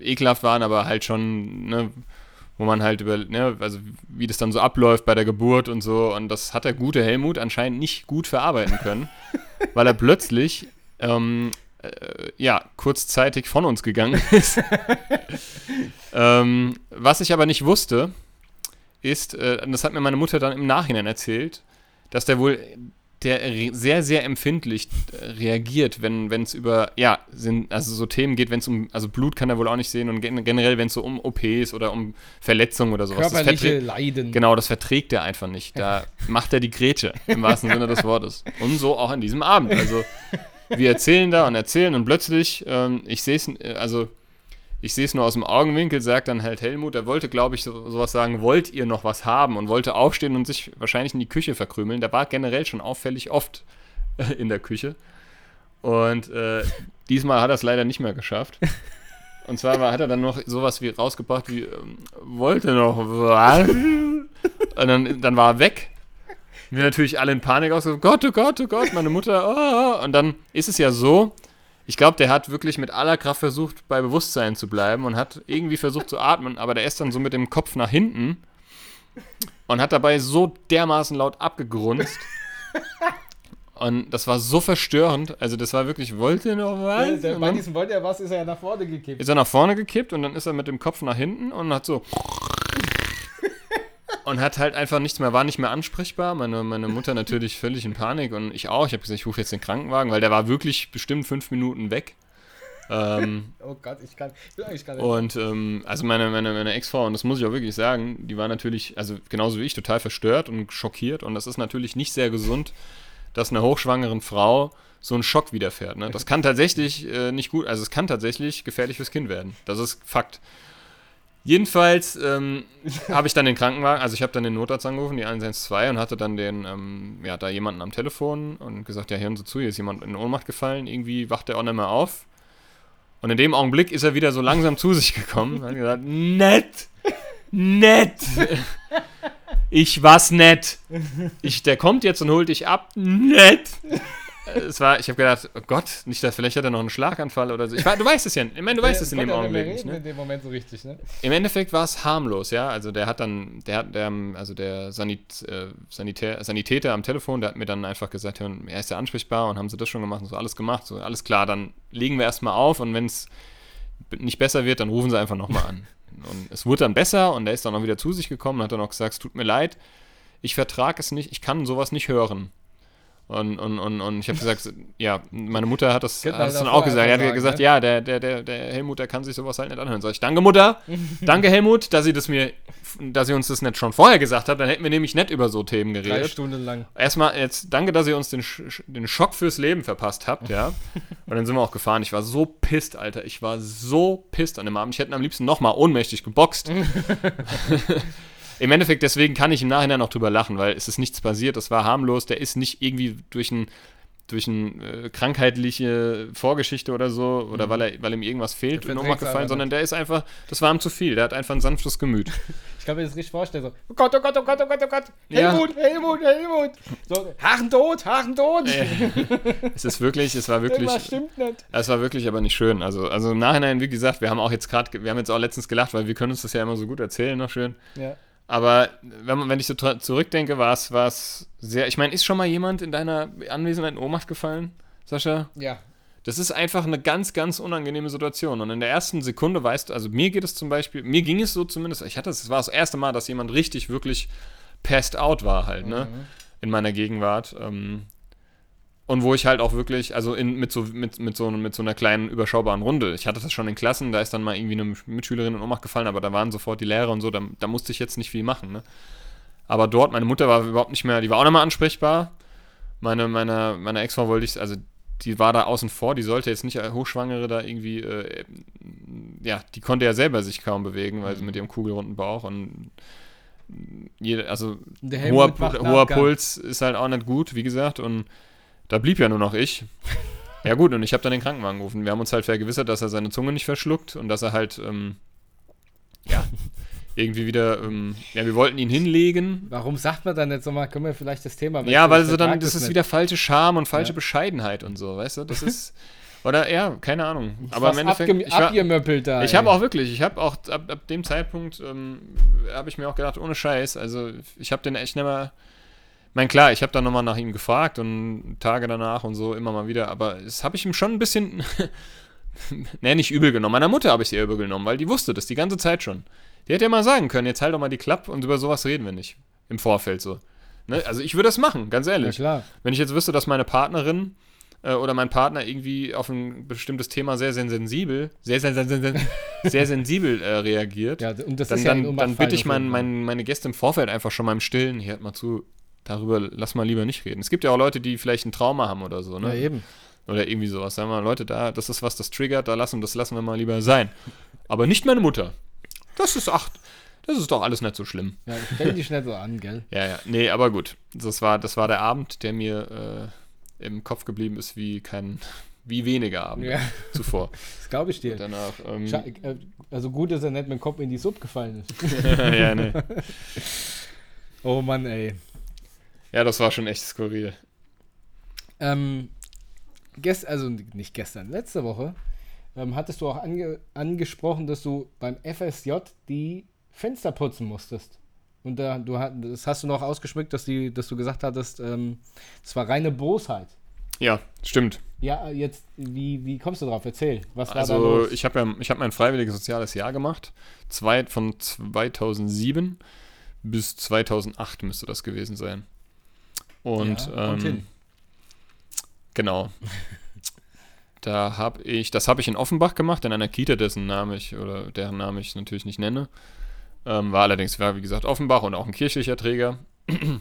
ekelhaft waren, aber halt schon, ne, wo man halt über, ne, also wie das dann so abläuft bei der Geburt und so. Und das hat der gute Helmut anscheinend nicht gut verarbeiten können, weil er plötzlich, ähm, äh, ja, kurzzeitig von uns gegangen ist. ähm, was ich aber nicht wusste, ist, äh, und das hat mir meine Mutter dann im Nachhinein erzählt, dass der wohl der sehr, sehr empfindlich äh, reagiert, wenn es über, ja, sind, also so Themen geht, wenn es um, also Blut kann er wohl auch nicht sehen und gen generell, wenn es so um OPs oder um Verletzungen oder sowas. Körperliche Leiden. Genau, das verträgt er einfach nicht. Da macht er die Grätsche, im wahrsten Sinne des Wortes. Und so auch an diesem Abend. Also, wir erzählen da und erzählen und plötzlich, ähm, ich sehe es, also, ich sehe es nur aus dem Augenwinkel, sagt dann halt Helmut, er wollte, glaube ich, so, sowas sagen, wollt ihr noch was haben? Und wollte aufstehen und sich wahrscheinlich in die Küche verkrümeln. Der war generell schon auffällig oft äh, in der Küche. Und äh, diesmal hat er es leider nicht mehr geschafft. Und zwar war, hat er dann noch sowas wie rausgebracht wie, ähm, wollte noch was? Und dann, dann war er weg. Wir natürlich alle in Panik aus, Gott, oh Gott, oh Gott, meine Mutter, oh. Und dann ist es ja so, ich glaube, der hat wirklich mit aller Kraft versucht, bei Bewusstsein zu bleiben und hat irgendwie versucht zu atmen, aber der ist dann so mit dem Kopf nach hinten und hat dabei so dermaßen laut abgegrunzt. Und das war so verstörend. Also, das war wirklich, wollte noch was? Und bei diesem wollte er was, ist er ja nach vorne gekippt. ist er nach vorne gekippt und dann ist er mit dem Kopf nach hinten und hat so. Und hat halt einfach nichts mehr, war nicht mehr ansprechbar. Meine, meine Mutter natürlich völlig in Panik und ich auch. Ich habe gesagt, ich rufe jetzt den Krankenwagen, weil der war wirklich bestimmt fünf Minuten weg. Ähm, Oh Gott, ich kann, ich kann nicht. und ähm, also meine, meine, meine Ex-Frau, und das muss ich auch wirklich sagen, die war natürlich, also genauso wie ich, total verstört und schockiert. Und das ist natürlich nicht sehr gesund, dass einer hochschwangeren Frau so ein Schock widerfährt. Ne? Das kann tatsächlich äh, nicht gut, also es kann tatsächlich gefährlich fürs Kind werden. Das ist Fakt. Jedenfalls ähm, habe ich dann den Krankenwagen, also ich habe dann den Notarzt angerufen, die 112, und hatte dann den, ähm, ja, da jemanden am Telefon und gesagt, ja, hören Sie zu, hier ist jemand in Ohnmacht gefallen, irgendwie wacht er auch nicht mehr auf. Und in dem Augenblick ist er wieder so langsam zu sich gekommen und hat gesagt, nett, nett. ich war's nett. Ich, der kommt jetzt und holt dich ab. Nett. Es war, ich habe gedacht, oh Gott, nicht, dass vielleicht hat er noch einen Schlaganfall oder so. Ich war, du weißt es ja, ich meine, du weißt es in dem Augenblick nicht. Ne? In dem Moment so richtig, ne? Im Endeffekt war es harmlos, ja. Also der hat dann, der hat, der, also der Sanit, äh, Sanitär, Sanitäter am Telefon, der hat mir dann einfach gesagt, er ist ja ansprechbar und haben sie das schon gemacht und so alles gemacht, so alles klar, dann legen wir erstmal auf und wenn es nicht besser wird, dann rufen sie einfach nochmal an. Und es wurde dann besser und er ist dann auch wieder zu sich gekommen und hat dann auch gesagt, es tut mir leid, ich vertrage es nicht, ich kann sowas nicht hören. Und, und, und, und ich habe gesagt, ja, meine Mutter hat das, hat das dann auch gesagt. Er hat gesagt, ne? ja, der, der, der, der Helmut, der kann sich sowas halt nicht anhören. Sag ich, danke Mutter, danke Helmut, dass sie das mir, dass sie uns das nicht schon vorher gesagt hat. Dann hätten wir nämlich nicht über so Themen geredet. Drei Stunden lang. Erstmal jetzt, danke, dass ihr uns den, den Schock fürs Leben verpasst habt, ja. Und dann sind wir auch gefahren. Ich war so pisst, Alter. Ich war so pisst an dem Abend. Ich hätte am liebsten nochmal ohnmächtig geboxt. Im Endeffekt, deswegen kann ich im Nachhinein auch drüber lachen, weil es ist nichts passiert, das war harmlos, der ist nicht irgendwie durch ein durch eine äh, krankheitliche Vorgeschichte oder so, oder mhm. weil, er, weil ihm irgendwas fehlt nochmal gefallen, sondern der ist einfach, das war ihm zu viel, der hat einfach ein sanftes Gemüt. Ich kann mir das richtig vorstellen, so, oh Gott, oh Gott, oh Gott, oh Gott, oh Gott, Helmut, ja. Helmut, Helmut, so, Haaren tot, Haaren tot. Äh, es ist wirklich, es war wirklich. Es war wirklich aber nicht schön, also, also im Nachhinein, wie gesagt, wir haben auch jetzt gerade, wir haben jetzt auch letztens gelacht, weil wir können uns das ja immer so gut erzählen noch schön. Ja. Aber wenn, man, wenn ich so zurückdenke, war es sehr. Ich meine, ist schon mal jemand in deiner Anwesenheit in Ohnmacht gefallen, Sascha? Ja. Das ist einfach eine ganz, ganz unangenehme Situation. Und in der ersten Sekunde weißt du, also mir geht es zum Beispiel, mir ging es so zumindest, ich hatte es war das erste Mal, dass jemand richtig, wirklich passed out war halt, ne? Mhm. In meiner Gegenwart. Ähm, und wo ich halt auch wirklich, also in, mit, so, mit, mit, so, mit so einer kleinen überschaubaren Runde. Ich hatte das schon in Klassen, da ist dann mal irgendwie eine Mitschülerin in Ohnmacht gefallen, aber da waren sofort die Lehrer und so, da, da musste ich jetzt nicht viel machen. Ne? Aber dort, meine Mutter war überhaupt nicht mehr, die war auch nochmal ansprechbar. Meine, meine, meine Ex-Frau wollte ich, also die war da außen vor, die sollte jetzt nicht Hochschwangere da irgendwie, äh, ja, die konnte ja selber sich kaum bewegen, weil sie mit ihrem kugelrunden Bauch und jede, also hoher, hoher Puls ist halt auch nicht gut, wie gesagt, und da blieb ja nur noch ich. Ja gut, und ich habe dann den Krankenwagen gerufen. Wir haben uns halt vergewissert, dass er seine Zunge nicht verschluckt und dass er halt, ähm, ja, irgendwie wieder, ähm, ja, wir wollten ihn hinlegen. Warum sagt man dann jetzt nochmal, können wir vielleicht das Thema Ja, weil so dann, das ist wieder falsche Scham und falsche ja. Bescheidenheit und so, weißt du? Das ist, oder ja, keine Ahnung. Aber im Endeffekt, ich, abgemöppelt da. Ich habe auch wirklich, ich habe auch ab, ab dem Zeitpunkt, ähm, habe ich mir auch gedacht, ohne Scheiß, also ich habe den echt nicht mehr meine, klar, ich habe dann nochmal nach ihm gefragt und Tage danach und so immer mal wieder, aber das habe ich ihm schon ein bisschen, ne, nicht übel genommen. Meiner Mutter habe ich sie übel genommen, weil die wusste das die ganze Zeit schon. Die hätte ja mal sagen können, jetzt halt doch mal die Klappe und über sowas reden wir nicht. Im Vorfeld so. Ne? Also ich würde das machen, ganz ehrlich. Ja, klar. Wenn ich jetzt wüsste, dass meine Partnerin äh, oder mein Partner irgendwie auf ein bestimmtes Thema sehr, sehr sensibel, sehr, sehr, sehr, sehr, sehr sensibel äh, reagiert, ja, und das dann, ist ja dann, dann bitte ich mein, mein, meine Gäste im Vorfeld einfach schon mal im Stillen, hier hört mal zu, darüber lass mal lieber nicht reden. Es gibt ja auch Leute, die vielleicht ein Trauma haben oder so, ne? Ja, eben. Oder irgendwie sowas. Sagen wir, Leute, da, das ist was, das triggert, da lassen, das lassen wir mal lieber sein. Aber nicht meine Mutter. Das ist, ach, das ist doch alles nicht so schlimm. Ja, stell dich nicht so an, gell? ja, ja. Nee, aber gut. Das war, das war der Abend, der mir äh, im Kopf geblieben ist wie kein, wie wenige Abende ja. zuvor. Das glaube ich dir. Und danach, ähm, äh, also gut, dass er nicht mit dem Kopf in die Suppe gefallen ist. ja, nee. Oh Mann, ey. Ja, das war schon echt skurril. Ähm, gest also nicht gestern, letzte Woche ähm, hattest du auch ange angesprochen, dass du beim FSJ die Fenster putzen musstest. Und da, du das hast du noch ausgeschmückt, dass, die, dass du gesagt hattest, ähm, das war reine Bosheit. Ja, stimmt. Ja, jetzt, wie, wie kommst du drauf? Erzähl. Was war also, da los? ich habe ja, ich hab mein freiwilliges soziales Jahr gemacht. Zwei, von 2007 bis 2008 müsste das gewesen sein. Und, ja, und ähm, genau. da habe ich, das habe ich in Offenbach gemacht, in einer Kita, dessen Name ich oder deren Name ich natürlich nicht nenne. Ähm, war allerdings, war wie gesagt Offenbach und auch ein kirchlicher Träger.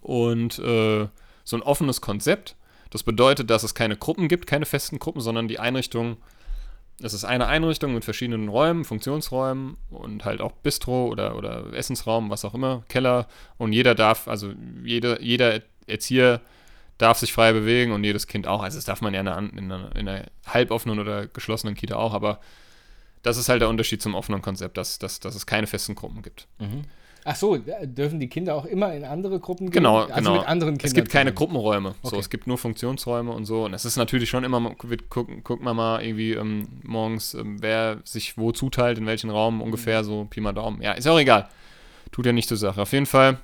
Und äh, so ein offenes Konzept. Das bedeutet, dass es keine Gruppen gibt, keine festen Gruppen, sondern die Einrichtung es ist eine Einrichtung mit verschiedenen Räumen, Funktionsräumen und halt auch Bistro oder, oder Essensraum, was auch immer, Keller. Und jeder darf, also jeder, jeder Erzieher darf sich frei bewegen und jedes Kind auch. Also das darf man ja in einer, in einer, in einer halboffenen oder geschlossenen Kita auch, aber Das ist halt der Unterschied zum offenen Konzept, dass, dass, dass es keine festen Gruppen gibt. Ach so, dürfen die Kinder auch immer in andere Gruppen gehen? Genau, also genau. mit anderen Kindern. es gibt keine. Gruppenräume. So, Okay. es gibt nur Funktionsräume und so. Und es ist natürlich schon immer, wird gucken, guckt man mal irgendwie ähm, morgens, ähm, wer sich wo zuteilt, in welchen Raum ungefähr, so Pi mal Daumen. Ja, ist auch egal. Tut ja nicht zur Sache. Auf jeden Fall,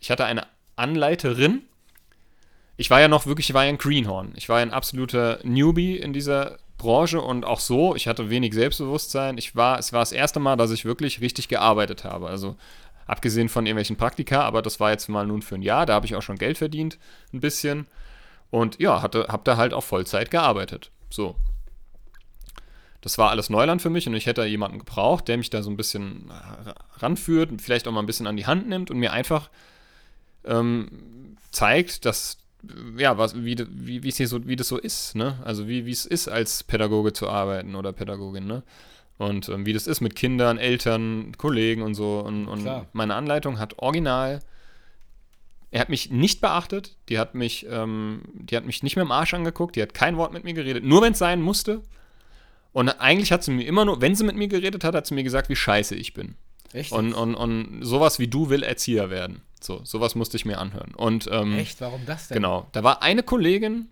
ich hatte eine Anleiterin. Ich war ja noch wirklich, ich war ja ein Greenhorn. Ich war ja ein absoluter Newbie in dieser Branche und auch so, ich hatte wenig Selbstbewusstsein. Ich war, es war das erste Mal, dass ich wirklich richtig gearbeitet habe. Also abgesehen von irgendwelchen Praktika, aber das war jetzt mal nun für ein Jahr, da habe ich auch schon Geld verdient, ein bisschen. Und ja, habe da halt auch Vollzeit gearbeitet. So. Das war alles Neuland für mich und ich hätte da jemanden gebraucht, der mich da so ein bisschen ra- ranführt und vielleicht auch mal ein bisschen an die Hand nimmt und mir einfach ähm, zeigt, dass ja, was, wie, wie, wie, hier so, wie das so ist, ne? Also wie, wie es ist, als Pädagoge zu arbeiten oder Pädagogin, ne? Und ähm, wie das ist mit Kindern, Eltern, Kollegen und so. Und, und meine Anleitung hat original. Er hat mich nicht beachtet, die hat mich, ähm, die hat mich nicht mehr im Arsch angeguckt, die hat kein Wort mit mir geredet, nur wenn es sein musste. Und eigentlich hat sie mir immer nur, wenn sie mit mir geredet hat, hat sie mir gesagt, wie scheiße ich bin. Echt? Und, und, und sowas wie du will Erzieher werden. So, sowas musste ich mir anhören. Und ähm, Echt? Warum das denn? Genau. Da war eine Kollegin,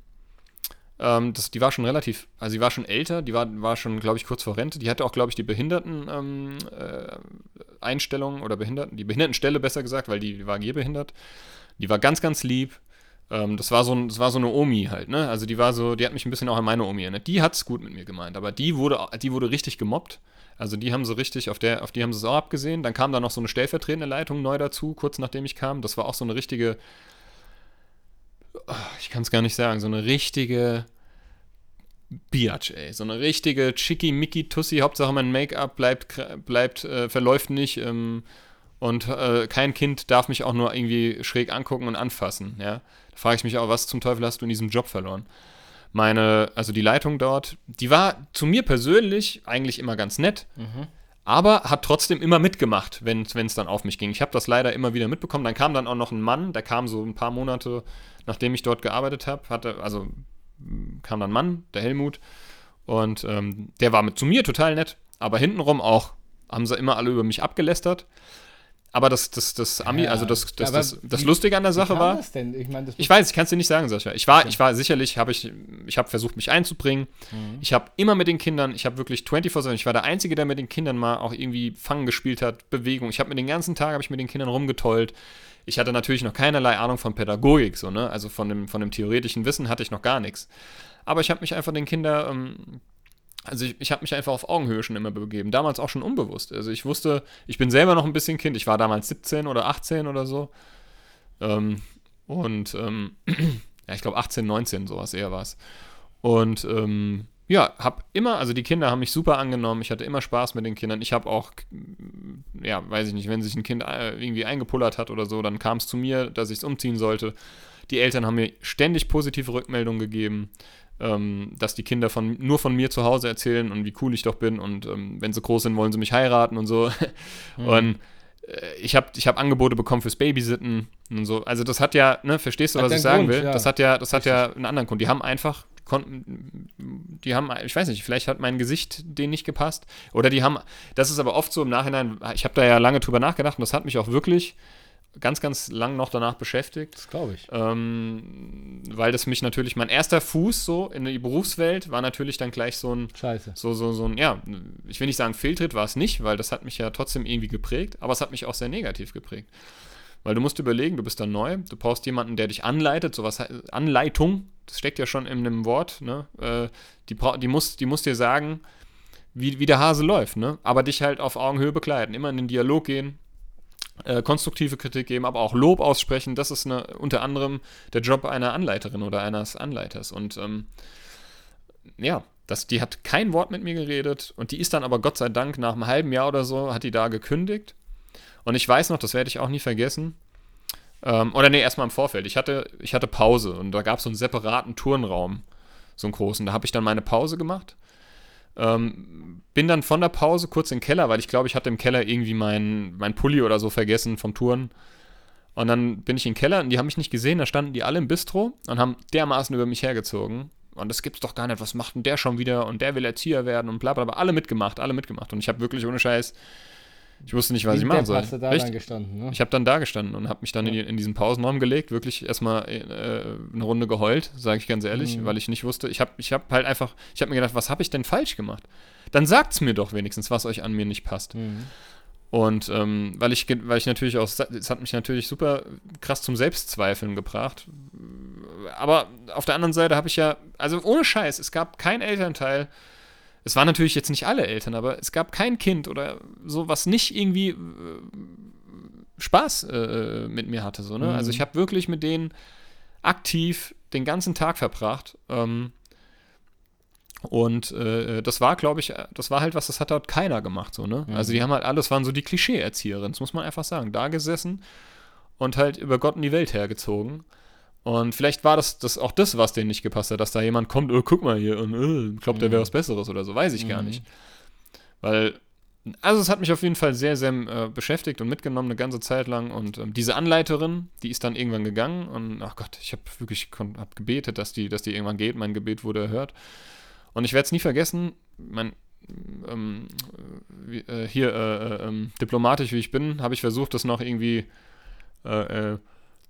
ähm, das, die war schon relativ, also die war schon älter, die war, war schon, glaube ich, kurz vor Rente. Die hatte auch, glaube ich, die Behinderten ähm, äh, oder Behinderten, die Behindertenstelle besser gesagt, weil die, die war gehbehindert. Die war ganz, ganz lieb. Ähm, das, war so das war so eine Omi halt, ne? Also die war so, die hat mich ein bisschen auch an meine Omi erinnert. Die hat es gut mit mir gemeint, aber die wurde, die wurde richtig gemobbt. Also die haben so richtig, auf, der, auf die haben sie es auch abgesehen. Dann kam da noch so eine stellvertretende Leitung neu dazu, kurz nachdem ich kam. Das war auch so eine richtige, ich kann es gar nicht sagen, so eine richtige Biatch, ey. So eine richtige Chicky-Mickey-Tussi. Hauptsache mein Make-up bleibt, bleibt äh, verläuft nicht. Ähm, und äh, kein Kind darf mich auch nur irgendwie schräg angucken und anfassen, ja. Da frage ich mich auch, was zum Teufel hast du in diesem Job verloren? Meine, also die Leitung dort, die war zu mir persönlich eigentlich immer ganz nett, aber hat trotzdem immer mitgemacht, wenn es dann auf mich ging. Ich habe das leider immer wieder mitbekommen. Dann kam dann auch noch ein Mann, der kam so ein paar Monate, nachdem ich dort gearbeitet habe, also m, kam dann ein Mann, der Helmut, und ähm, der war mit zu mir total nett, aber hintenrum auch haben sie immer alle über mich abgelästert. Aber das, das, das Ami, Ja, also das, das, das, das Lustige an der Sache war. das denn? Ich meine, das Ich weiß, ich kann es dir nicht sagen, Sascha. Ich war, ich war sicherlich, habe ich, ich habe versucht, mich einzubringen. Ich habe immer mit den Kindern, ich habe wirklich 24 ich war der Einzige, der mit den Kindern mal auch irgendwie Fangen gespielt hat, Bewegung. Ich habe mir den ganzen Tag, habe ich mit den Kindern rumgetollt. Ich hatte natürlich noch keinerlei Ahnung von Pädagogik, so, ne? Also von dem, von dem theoretischen Wissen hatte ich noch gar nichts. Aber ich habe mich einfach den Kindern, ähm, also ich, ich habe mich einfach auf Augenhöhe schon immer begeben. Damals auch schon unbewusst. Also ich wusste, ich bin selber noch ein bisschen Kind. Ich war damals 17 oder 18 oder so. Ähm, und ähm, ja, ich glaube 18, 19, sowas eher war es. Und ähm, ja, habe immer, also die Kinder haben mich super angenommen. Ich hatte immer Spaß mit den Kindern. Ich habe auch, ja, weiß ich nicht, wenn sich ein Kind äh, irgendwie eingepullert hat oder so, dann kam es zu mir, dass ich es umziehen sollte. Die Eltern haben mir ständig positive Rückmeldungen gegeben, ähm, dass die Kinder von, nur von mir zu Hause erzählen und wie cool ich doch bin und ähm, wenn sie groß sind, wollen sie mich heiraten und so. Und äh, ich habe ich hab Angebote bekommen fürs Babysitten und so. Also das hat ja, ne, verstehst du, Hat was ich sagen Grund, will? ja. Das hat ja, das hat ja einen anderen Grund. Die haben einfach konnten, die haben, ich weiß nicht, vielleicht hat mein Gesicht denen nicht gepasst. Oder die haben, das ist aber oft so im Nachhinein, ich habe da ja lange drüber nachgedacht und das hat mich auch wirklich ganz, ganz lang noch danach beschäftigt. das glaube ich. Ähm, weil das mich natürlich, mein erster Fuß so in die Berufswelt war natürlich dann gleich so ein, Scheiße. so, so, so ein, ja, ich will nicht sagen Fehltritt war es nicht, weil das hat mich ja trotzdem irgendwie geprägt, aber es hat mich auch sehr negativ geprägt. Weil du musst überlegen, du bist da neu, du brauchst jemanden, der dich anleitet, sowas, he- Anleitung, das steckt ja schon in einem Wort, ne? Äh, die, die, muss, die muss dir sagen, wie, wie der Hase läuft, ne? Aber dich halt auf Augenhöhe begleiten, immer in den Dialog gehen, äh, konstruktive Kritik geben, aber auch Lob aussprechen, das ist eine, unter anderem der Job einer Anleiterin oder eines Anleiters. Und ähm, ja, das, die hat kein Wort mit mir geredet und die ist dann aber Gott sei Dank nach einem halben Jahr oder so, hat die da gekündigt. Und ich weiß noch, das werde ich auch nie vergessen. Ähm, oder nee, erstmal im Vorfeld. Ich hatte, ich hatte Pause und da gab es so einen separaten Turnraum, so einen großen. Da habe ich dann meine Pause gemacht. Ähm, bin dann von der Pause kurz in den Keller, weil ich glaube, ich hatte im Keller irgendwie mein, mein Pulli oder so vergessen vom Touren. Und dann bin ich in den Keller und die haben mich nicht gesehen, da standen die alle im Bistro und haben dermaßen über mich hergezogen. und das gibt's doch gar nicht, was macht denn der schon wieder und der will Erzieher werden und bla bla bla. Alle mitgemacht, alle mitgemacht. Und ich habe wirklich ohne Scheiß, ich wusste nicht, was ich machen soll. Hast du da Richtig. dann gestanden, ne? Ich habe dann da gestanden und habe mich dann in, die, in diesen Pausenraum gelegt, wirklich erstmal äh, eine Runde geheult, sage ich ganz ehrlich, Mhm. weil ich nicht wusste. Ich habe ich hab halt einfach, ich habe mir gedacht, was habe ich denn falsch gemacht? Dann sagt's mir doch wenigstens, was euch an mir nicht passt. Mhm. Und ähm, weil ich, weil ich natürlich auch, es hat mich natürlich super krass zum Selbstzweifeln gebracht. Aber auf der anderen Seite habe ich ja, also ohne Scheiß, es gab kein Elternteil, es waren natürlich jetzt nicht alle Eltern, aber es gab kein Kind oder so, was nicht irgendwie äh, Spaß äh, mit mir hatte. So, ne? Mhm. Also ich habe wirklich mit denen aktiv den ganzen Tag verbracht. Ähm, und äh, das war, glaube ich, das war halt was, das hat dort keiner gemacht, so, ne? Mhm. Also die haben halt alles, waren so die Klischee-Erzieherinnen, das muss man einfach sagen. Da gesessen und halt über Gott in die Welt hergezogen. Und vielleicht war das, das auch das, was denen nicht gepasst hat, dass da jemand kommt, oh, guck mal hier, und äh, glaubt, der wäre Mhm. was Besseres oder so, weiß ich gar Mhm. nicht. Weil, also es hat mich auf jeden Fall sehr, sehr äh, beschäftigt und mitgenommen eine ganze Zeit lang. Und ähm, diese Anleiterin, die ist dann irgendwann gegangen und ach Gott, ich habe wirklich hab gebetet, dass die, dass die irgendwann geht. Mein Gebet wurde erhört. Und ich werde es nie vergessen, mein, ähm, äh, hier äh, äh, ähm, diplomatisch wie ich bin, habe ich versucht, das noch irgendwie äh,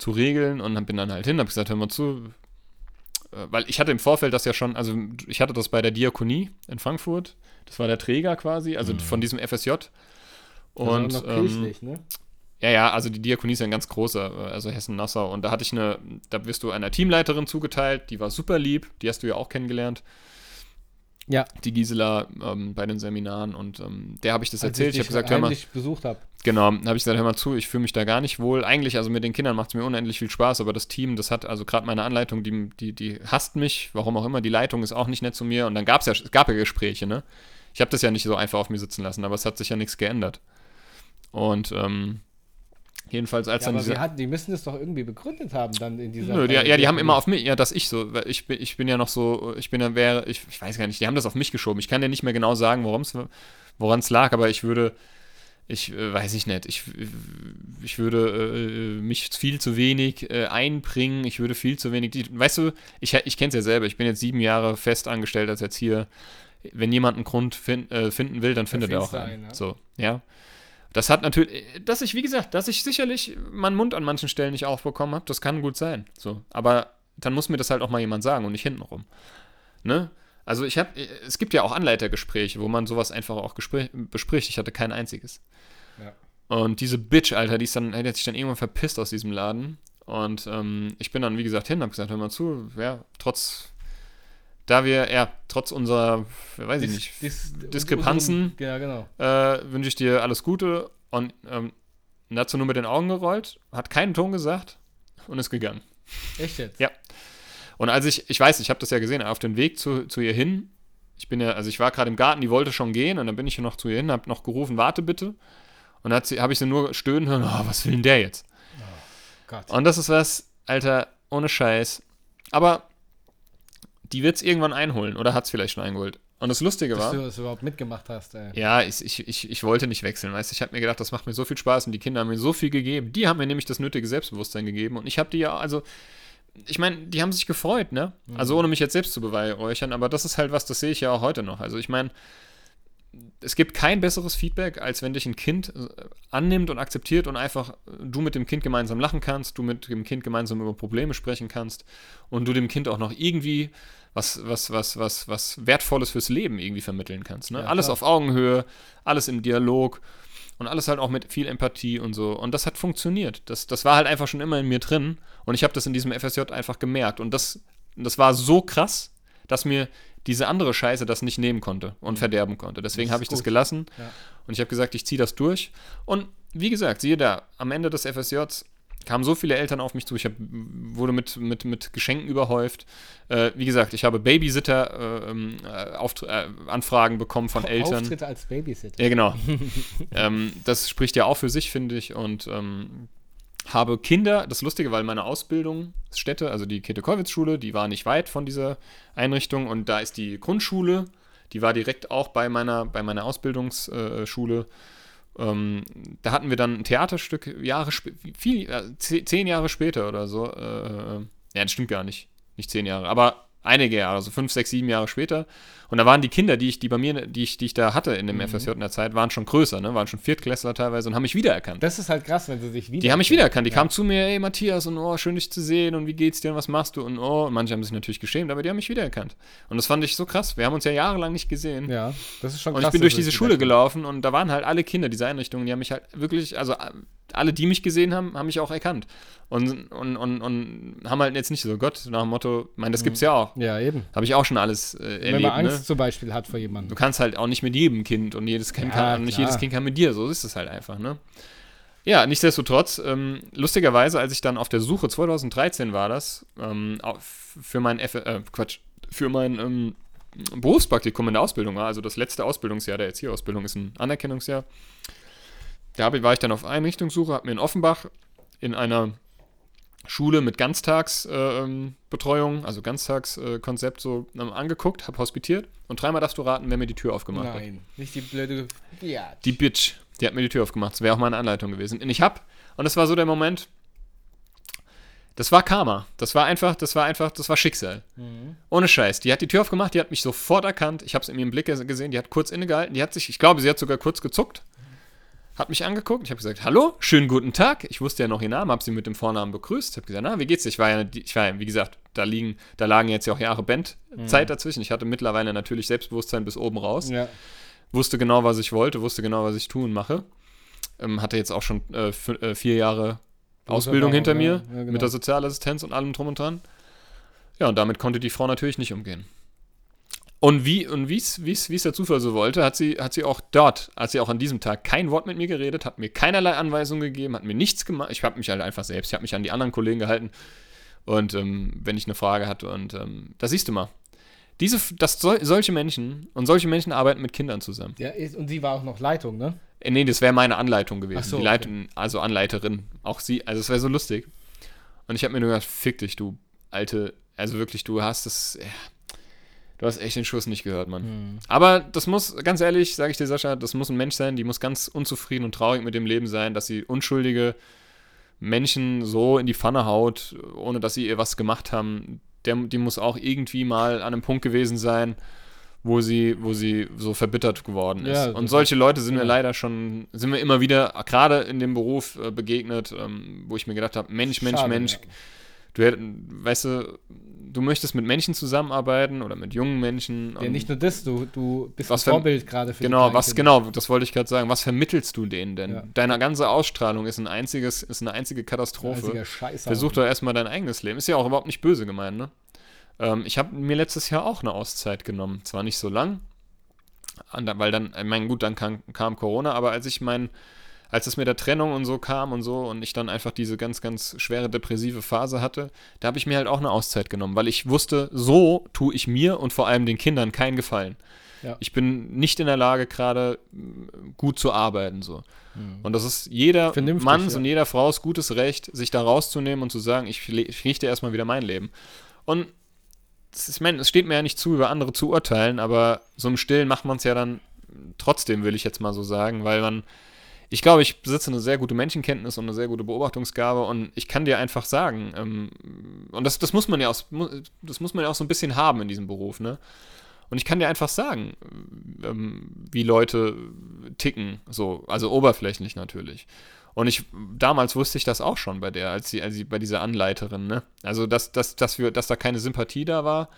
zu regeln und bin dann halt hin, habe gesagt, hör mal zu, äh, weil ich hatte im Vorfeld das ja schon, also ich hatte das bei der Diakonie in Frankfurt, das war der Träger quasi, also Mhm. von diesem FSJ. Und noch ähm, kirchlich, ne? ja, ja, also die Diakonie ist ja ein ganz großer, also Hessen-Nassau. Und da hatte ich eine, da wirst du einer Teamleiterin zugeteilt, die war super lieb, die hast du ja auch kennengelernt. Ja. Die Gisela ähm, bei den Seminaren und ähm, der habe ich das Als erzählt. Ich, habe dich gesagt, hör mal, besucht habe. genau, habe ich gesagt, hör mal zu, ich fühle mich da gar nicht wohl. Eigentlich, also mit den Kindern macht es mir unendlich viel Spaß, aber das Team, das hat, also gerade meine Anleitung, die, die, die hasst mich, warum auch immer, die Leitung ist auch nicht nett zu mir. Und dann gab es ja, es gab ja Gespräche, ne? Ich habe das ja nicht so einfach auf mir sitzen lassen, aber es hat sich ja nichts geändert. Und ähm, jedenfalls, als Ja, dann diese. die, hat, die müssen das doch irgendwie begründet haben dann in dieser Nö, die, ja, die haben immer auf mich, ja, dass ich so, weil ich bin, ich bin ja noch so, ich bin ja, wäre, ich, ich weiß gar nicht, die haben das auf mich geschoben. Ich kann ja nicht mehr genau sagen, woran es lag, aber ich würde, ich äh, weiß ich nicht, ich, ich würde äh, mich viel zu wenig äh, einbringen, ich würde viel zu wenig, weißt du, ich, ich kenne es ja selber, ich bin jetzt sieben Jahre fest angestellt als Erzieher. Wenn jemand einen Grund fin äh, finden will, dann findet er auch einen. einen, ja. So, ja. Das hat natürlich, dass ich, wie gesagt, dass ich sicherlich meinen Mund an manchen Stellen nicht aufbekommen habe, das kann gut sein. So, aber dann muss mir das halt auch mal jemand sagen und nicht hintenrum. Ne? Also ich habe, es gibt ja auch Anleitergespräche, wo man sowas einfach auch gespräch, bespricht. Ich hatte kein einziges. Ja. Und diese Bitch, Alter, die ist dann, die hat sich dann irgendwann verpisst aus diesem Laden. Und ähm, ich bin dann, wie gesagt, hin, habe gesagt, hör mal zu, ja, trotz, da wir, ja, trotz unserer, weiß ich Dis- nicht, Dis- Diskrepanzen, Ja, genau. äh, wünsche ich dir alles Gute. Und ähm, so nur mit den Augen gerollt, hat keinen Ton gesagt und ist gegangen. Echt jetzt? Ja. Und als ich, ich weiß, ich habe das ja gesehen, auf dem Weg zu, zu ihr hin, ich bin ja, also ich war gerade im Garten, die wollte schon gehen und dann bin ich noch zu ihr hin, habe noch gerufen, warte bitte. Und dann habe ich sie nur stöhnen hören, oh, was will denn der jetzt? Gott. Und das ist was, Alter, ohne Scheiß. Aber die wird es irgendwann einholen oder hat es vielleicht schon eingeholt. Und das Lustige Dass war. du das überhaupt mitgemacht hast, ey. Ja, ich, ich, ich, ich wollte nicht wechseln, weißt du. Ich habe mir gedacht, das macht mir so viel Spaß und die Kinder haben mir so viel gegeben. Die haben mir nämlich das nötige Selbstbewusstsein gegeben und ich habe die ja, also, ich meine, die haben sich gefreut, ne? Also ohne mich jetzt selbst zu beweihräuchern, aber das ist halt was, das sehe ich ja auch heute noch. Also ich meine, es gibt kein besseres Feedback, als wenn dich ein Kind äh, annimmt und akzeptiert und einfach äh, du mit dem Kind gemeinsam lachen kannst, du mit dem Kind gemeinsam über Probleme sprechen kannst und du dem Kind auch noch irgendwie was, was, was, was, was Wertvolles fürs Leben irgendwie vermitteln kannst. Ne? Ja, alles klar. auf Augenhöhe, alles im Dialog und alles halt auch mit viel Empathie und so. Und das hat funktioniert. Das, das war halt einfach schon immer in mir drin und ich habe das in diesem FSJ einfach gemerkt. Und das, das war so krass, dass mir diese andere Scheiße das nicht nehmen konnte und verderben konnte. Deswegen Mhm. Das habe ich das gut. gelassen Ja. und ich habe gesagt, ich ziehe das durch. Und wie gesagt, siehe da, am Ende des FSJs kamen so viele Eltern auf mich zu. Ich hab, wurde mit, mit, mit Geschenken überhäuft. Äh, wie gesagt, ich habe Babysitter äh, ähm, äh, äh, bekommen von Eltern. Auftritte als Babysitter. Ja, genau. ähm, das spricht ja auch für sich, finde ich. Und ähm, habe Kinder, das Lustige, weil meine Ausbildungsstätte, also die Käthe-Kollwitz-Schule, die war nicht weit von dieser Einrichtung und da ist die Grundschule, die war direkt auch bei meiner, bei meiner Ausbildungsschule. Ähm, da hatten wir dann ein Theaterstück Jahre viel, äh, ze- zehn Jahre später oder so. Äh, ja, das stimmt gar nicht. Nicht zehn Jahre, aber einige Jahre, also fünf, sechs, sieben Jahre später. Und da waren die Kinder, die ich, die bei mir, die ich, die ich da hatte in dem FSJ in der Zeit, waren schon größer, ne? waren schon Viertklässler teilweise und haben mich wiedererkannt. Das ist halt krass, wenn sie sich wieder. Die haben mich wiedererkannt. Die kamen zu mir, ey Matthias, und oh, schön dich zu sehen und wie geht's dir und was machst du und oh, und manche haben sich natürlich geschämt, aber die haben mich wiedererkannt. Und das fand ich so krass. Wir haben uns ja jahrelang nicht gesehen. Ja, das ist schon Und krass. ich bin durch diese Schule gelaufen und da waren halt alle Kinder dieser Einrichtungen, die haben mich halt wirklich, also alle, die mich gesehen haben, haben mich auch erkannt. Und, und, und, und haben halt jetzt nicht so, Gott, nach dem Motto, ich meine, das gibt's ja auch. Ja, eben. Habe ich auch schon alles äh, Wenn erlebt, man Angst ne? zum Beispiel hat vor jemandem. Du kannst halt auch nicht mit jedem Kind und jedes Kind Ja, kann, und nicht jedes Kind kann mit dir, so ist es halt einfach, ne? Ja, nichtsdestotrotz, ähm, lustigerweise, als ich dann auf der Suche, 2013 war das, ähm, für mein, F äh, Quatsch, für mein ähm, Berufspraktikum in der Ausbildung war, also das letzte Ausbildungsjahr der Erzieherausbildung ist ein Anerkennungsjahr. Da war ich dann auf Einrichtungssuche, habe mir in Offenbach in einer Schule mit Ganztagsbetreuung, äh, ähm, also Ganztagskonzept so ähm, angeguckt, habe hospitiert und dreimal darfst du raten, wer mir die Tür aufgemacht hat. Nein, nicht die blöde. Ja. Die Bitch, die hat mir die Tür aufgemacht. Das wäre auch meine Anleitung gewesen. Und ich hab, und das war so der Moment, das war Karma. Das war einfach, das war einfach, das war Schicksal. Ohne Scheiß. Die hat die Tür aufgemacht, die hat mich sofort erkannt. Ich habe es in ihrem Blick gesehen, die hat kurz innegehalten, die hat sich, ich glaube, sie hat sogar kurz gezuckt. Hat mich angeguckt, ich habe gesagt, hallo, schönen guten Tag. Ich wusste ja noch ihren Namen, habe sie mit dem Vornamen begrüßt, habe gesagt, na, wie geht's dir? Ich war ja, ich war ja, wie gesagt, da liegen, da lagen jetzt ja auch Jahre Bandzeit dazwischen. Ich hatte mittlerweile natürlich Selbstbewusstsein bis oben raus Ja. wusste genau, was ich wollte, wusste genau, was ich tun mache. Ähm, hatte jetzt auch schon äh, äh, vier Jahre Ausbildung hinter mir ja, genau. mit der Sozialassistenz und allem drum und dran. Ja, und damit konnte die Frau natürlich nicht umgehen. Und wie und wie's, wie's, wie's der Zufall so wollte, hat sie, hat sie auch dort, hat sie auch an diesem Tag kein Wort mit mir geredet, hat mir keinerlei Anweisungen gegeben, hat mir nichts gemacht. Ich habe mich halt einfach selbst, ich habe mich an die anderen Kollegen gehalten und ähm, wenn ich eine Frage hatte und ähm, da siehst du mal, diese, das, sol, solche Menschen und solche Menschen arbeiten mit Kindern zusammen. ja und sie war auch noch Leitung, ne? Äh, Nee, das wäre meine Anleitung gewesen. So, die okay. Leitung, also Anleiterin. Auch sie, also es wäre so lustig. Und ich habe mir nur gedacht, fick dich, du alte, also wirklich, du hast das, ja, du hast echt den Schuss nicht gehört, Mann. Hm. Aber das muss, ganz ehrlich, sage ich dir, Sascha, das muss ein Mensch sein, die muss ganz unzufrieden und traurig mit dem Leben sein, dass sie unschuldige Menschen so in die Pfanne haut, ohne dass sie ihr was gemacht haben. Der, die muss auch irgendwie mal an einem Punkt gewesen sein, wo sie, wo sie so verbittert geworden ist. Ja, und solche Leute sind mir ja. leider schon, sind mir immer wieder, gerade in dem Beruf äh, begegnet, ähm, wo ich mir gedacht habe, Mensch, Mensch, Schade, Mensch, ja. du hätt- weißt du, du möchtest mit Menschen zusammenarbeiten oder mit jungen Menschen. Ja, nicht nur das, du, du bist Was ein Vorbild gerade für Genau, die was genau, das wollte ich gerade sagen. Was vermittelst du denen denn? Ja. Deine ganze Ausstrahlung ist ein einziges, ist eine einzige Katastrophe. Einziger Scheiß. Versuch doch erstmal dein eigenes Leben. Ist ja auch überhaupt nicht böse gemeint, ne? Ähm, ich habe mir letztes Jahr auch eine Auszeit genommen. Zwar nicht so lang, an- weil dann, ich meine, gut, dann kam, kam Corona, aber als ich mein, als es mit der Trennung und so kam und so und ich dann einfach diese ganz, ganz schwere depressive Phase hatte, da habe ich mir halt auch eine Auszeit genommen, weil ich wusste, so tue ich mir und vor allem den Kindern keinen Gefallen. Ja. Ich bin nicht in der Lage, gerade mm, gut zu arbeiten. So. Und das ist jeder Manns ja. und jeder Frau's gutes Recht, sich da rauszunehmen und zu sagen, ich, ich richte erstmal wieder mein Leben. Und ist, ich meine, es steht mir ja nicht zu, über andere zu urteilen, aber so im Stillen macht man es ja dann trotzdem, will ich jetzt mal so sagen, weil man, ich glaube, ich besitze eine sehr gute Menschenkenntnis und eine sehr gute Beobachtungsgabe und ich kann dir einfach sagen, ähm, und das, das muss man ja auch, das muss man ja auch so ein bisschen haben in diesem Beruf, ne? Und ich kann dir einfach sagen, ähm, wie Leute ticken, so, also oberflächlich natürlich. Und ich, damals wusste ich das auch schon bei der, als sie, als sie bei dieser Anleiterin, ne? Also, dass, dass, dass, wir, dass da keine Sympathie da war,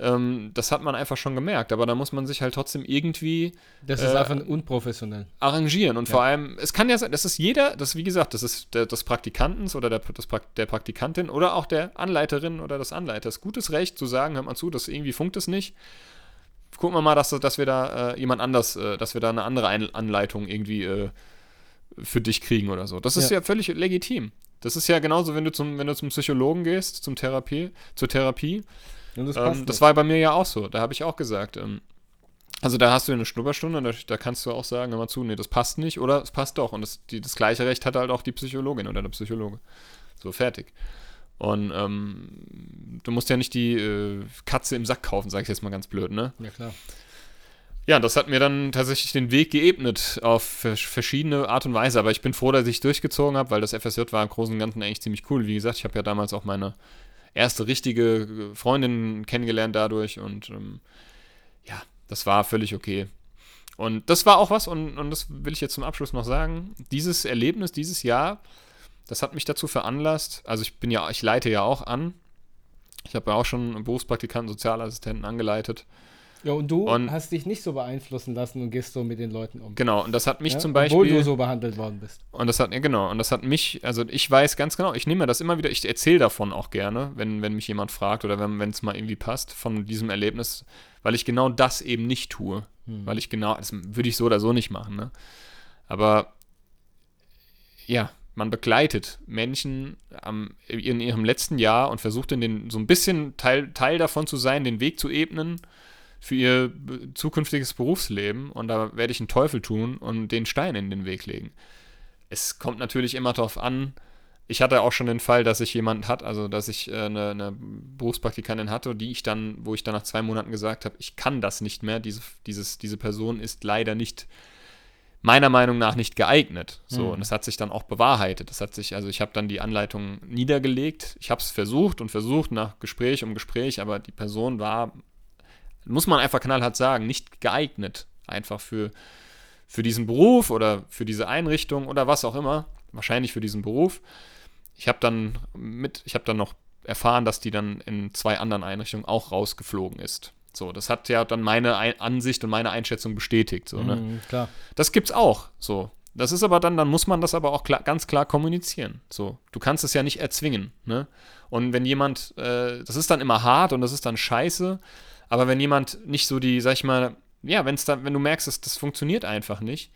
ähm, das hat man einfach schon gemerkt. Aber da muss man sich halt trotzdem irgendwie Das ist äh, einfach unprofessionell. arrangieren. Und Ja. vor allem, es kann ja sein, das ist jeder, das wie gesagt, das ist der, des Praktikantens oder der, des, Prak- der Praktikantin oder auch der Anleiterin oder des Anleiters gutes Recht zu sagen, hört mal zu, das irgendwie funkt es nicht. Gucken wir mal, dass, dass wir da äh, jemand anders, äh, dass wir da eine andere Ein Anleitung irgendwie äh, für dich kriegen oder so. Das ist ja. Ja. völlig legitim. Das ist ja genauso, wenn du zum, wenn du zum Psychologen gehst, zum Therapie, zur Therapie. Das Ähm, das war bei mir ja auch so. Da habe ich auch gesagt, ähm, also da hast du eine Schnupperstunde, da, da kannst du auch sagen, hör mal zu, nee, das passt nicht oder es passt doch. Und das, die, das gleiche Recht hat halt auch die Psychologin oder der Psychologe. So, fertig. Und ähm, du musst ja nicht die äh, Katze im Sack kaufen, sag ich jetzt mal ganz blöd, ne? Ja, klar. Ja, das hat mir dann tatsächlich den Weg geebnet auf vers- verschiedene Art und Weise. Aber ich bin froh, dass ich durchgezogen habe, weil das FSJ war im Großen und Ganzen eigentlich ziemlich cool. Wie gesagt, ich habe ja damals auch meine erste richtige Freundin kennengelernt dadurch und ähm, ja, das war völlig okay. Und das war auch was, und, und das will ich jetzt zum Abschluss noch sagen. Dieses Erlebnis, dieses Jahr, das hat mich dazu veranlasst, also ich bin ja, ich leite ja auch an. Ich habe ja auch schon Berufspraktikanten, Sozialassistenten angeleitet. Ja, und du Und- hast dich nicht so beeinflussen lassen und gehst so mit den Leuten um. Genau, und das hat mich ja? zum Obwohl Beispiel. du so behandelt worden bist. Und das hat, ja genau, und das hat mich, also ich weiß ganz genau, ich nehme mir das immer wieder, ich erzähle davon auch gerne, wenn, wenn mich jemand fragt oder wenn es mal irgendwie passt, von diesem Erlebnis, weil ich genau das eben nicht tue. Weil ich genau, das würde ich so oder so nicht machen, ne? Aber ja, man begleitet Menschen am, in ihrem letzten Jahr und versucht in den, so ein bisschen Teil, Teil davon zu sein, den Weg zu ebnen für ihr be- zukünftiges Berufsleben. Und da werde ich einen Teufel tun und den Stein in den Weg legen. Es kommt natürlich immer darauf an, ich hatte auch schon den Fall, dass ich jemanden hat, also dass ich äh, eine, eine Berufspraktikantin hatte, die ich dann, wo ich dann nach zwei Monaten gesagt habe, ich kann das nicht mehr. Diese, dieses, diese Person ist leider nicht, meiner Meinung nach nicht geeignet. So, Mhm. und das hat sich dann auch bewahrheitet. Das hat sich, also ich habe dann die Anleitung niedergelegt. Ich habe es versucht und versucht nach Gespräch um Gespräch, aber die Person war, muss man einfach knallhart sagen, nicht geeignet. Einfach für, für diesen Beruf oder für diese Einrichtung oder was auch immer. Wahrscheinlich für diesen Beruf. Ich habe dann mit, ich habe dann noch erfahren, dass die dann in zwei anderen Einrichtungen auch rausgeflogen ist. So, das hat ja dann meine Ein Ansicht und meine Einschätzung bestätigt. So, ne? Mhm, klar. Das gibt's auch. So. Das ist aber dann, dann muss man das aber auch klar, ganz klar kommunizieren. So. Du kannst es ja nicht erzwingen. Ne? Und wenn jemand, äh, das ist dann immer hart und das ist dann scheiße, aber wenn jemand nicht so die, sag ich mal, ja, wenn es dann, wenn du merkst, dass das funktioniert einfach nicht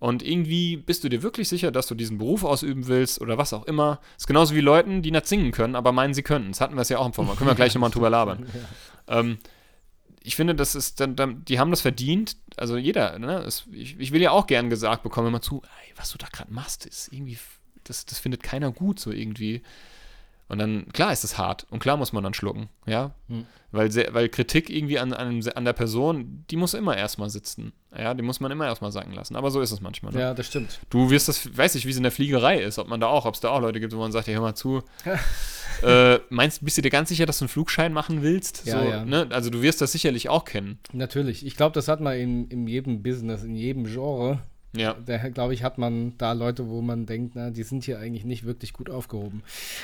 und irgendwie bist du dir wirklich sicher, dass du diesen Beruf ausüben willst oder was auch immer, ist genauso wie Leuten, die nicht singen können, aber meinen, sie könnten. Das hatten wir es ja auch im Format. Können wir gleich nochmal drüber labern. Ähm, ich finde, das ist die haben das verdient. Also jeder, ne? Ich will ja auch gern gesagt bekommen, immer zu, ey, was du da gerade machst, ist irgendwie, das, das findet keiner gut, so irgendwie. Und dann, klar ist es hart und klar muss man dann schlucken, ja. Hm. Weil, weil Kritik irgendwie an, an, an der Person, die muss immer erstmal sitzen. Ja, die muss man immer erstmal sagen lassen. Aber so ist es manchmal. Ne? Ja, das stimmt. Du wirst das, weiß ich, wie es in der Fliegerei ist, ob man da auch, ob es da auch Leute gibt, wo man sagt, ja, hör mal zu. äh, meinst, bist du dir ganz sicher, dass du einen Flugschein machen willst? Ja, so, ja. Ne? Also du wirst das sicherlich auch kennen. Natürlich. Ich glaube, das hat man in, in jedem Business, in jedem Genre. Ja. Daher, glaube ich, hat man da Leute, wo man denkt, na, die sind hier eigentlich nicht wirklich gut aufgehoben.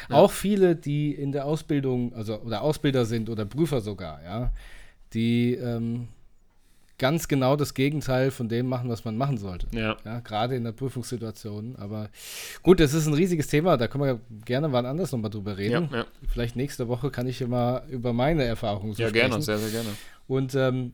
Ja. Auch viele, die in der Ausbildung, also oder Ausbilder sind oder Prüfer sogar, ja, die ähm, ganz genau das Gegenteil von dem machen, was man machen sollte. Ja. Ja, gerade in der Prüfungssituation. Aber gut, das ist ein riesiges Thema, da können wir gerne wann anders nochmal drüber reden. Ja. Vielleicht nächste Woche kann ich immer über meine Erfahrungen so ja, sprechen. gerne, sehr, sehr gerne. Und ähm,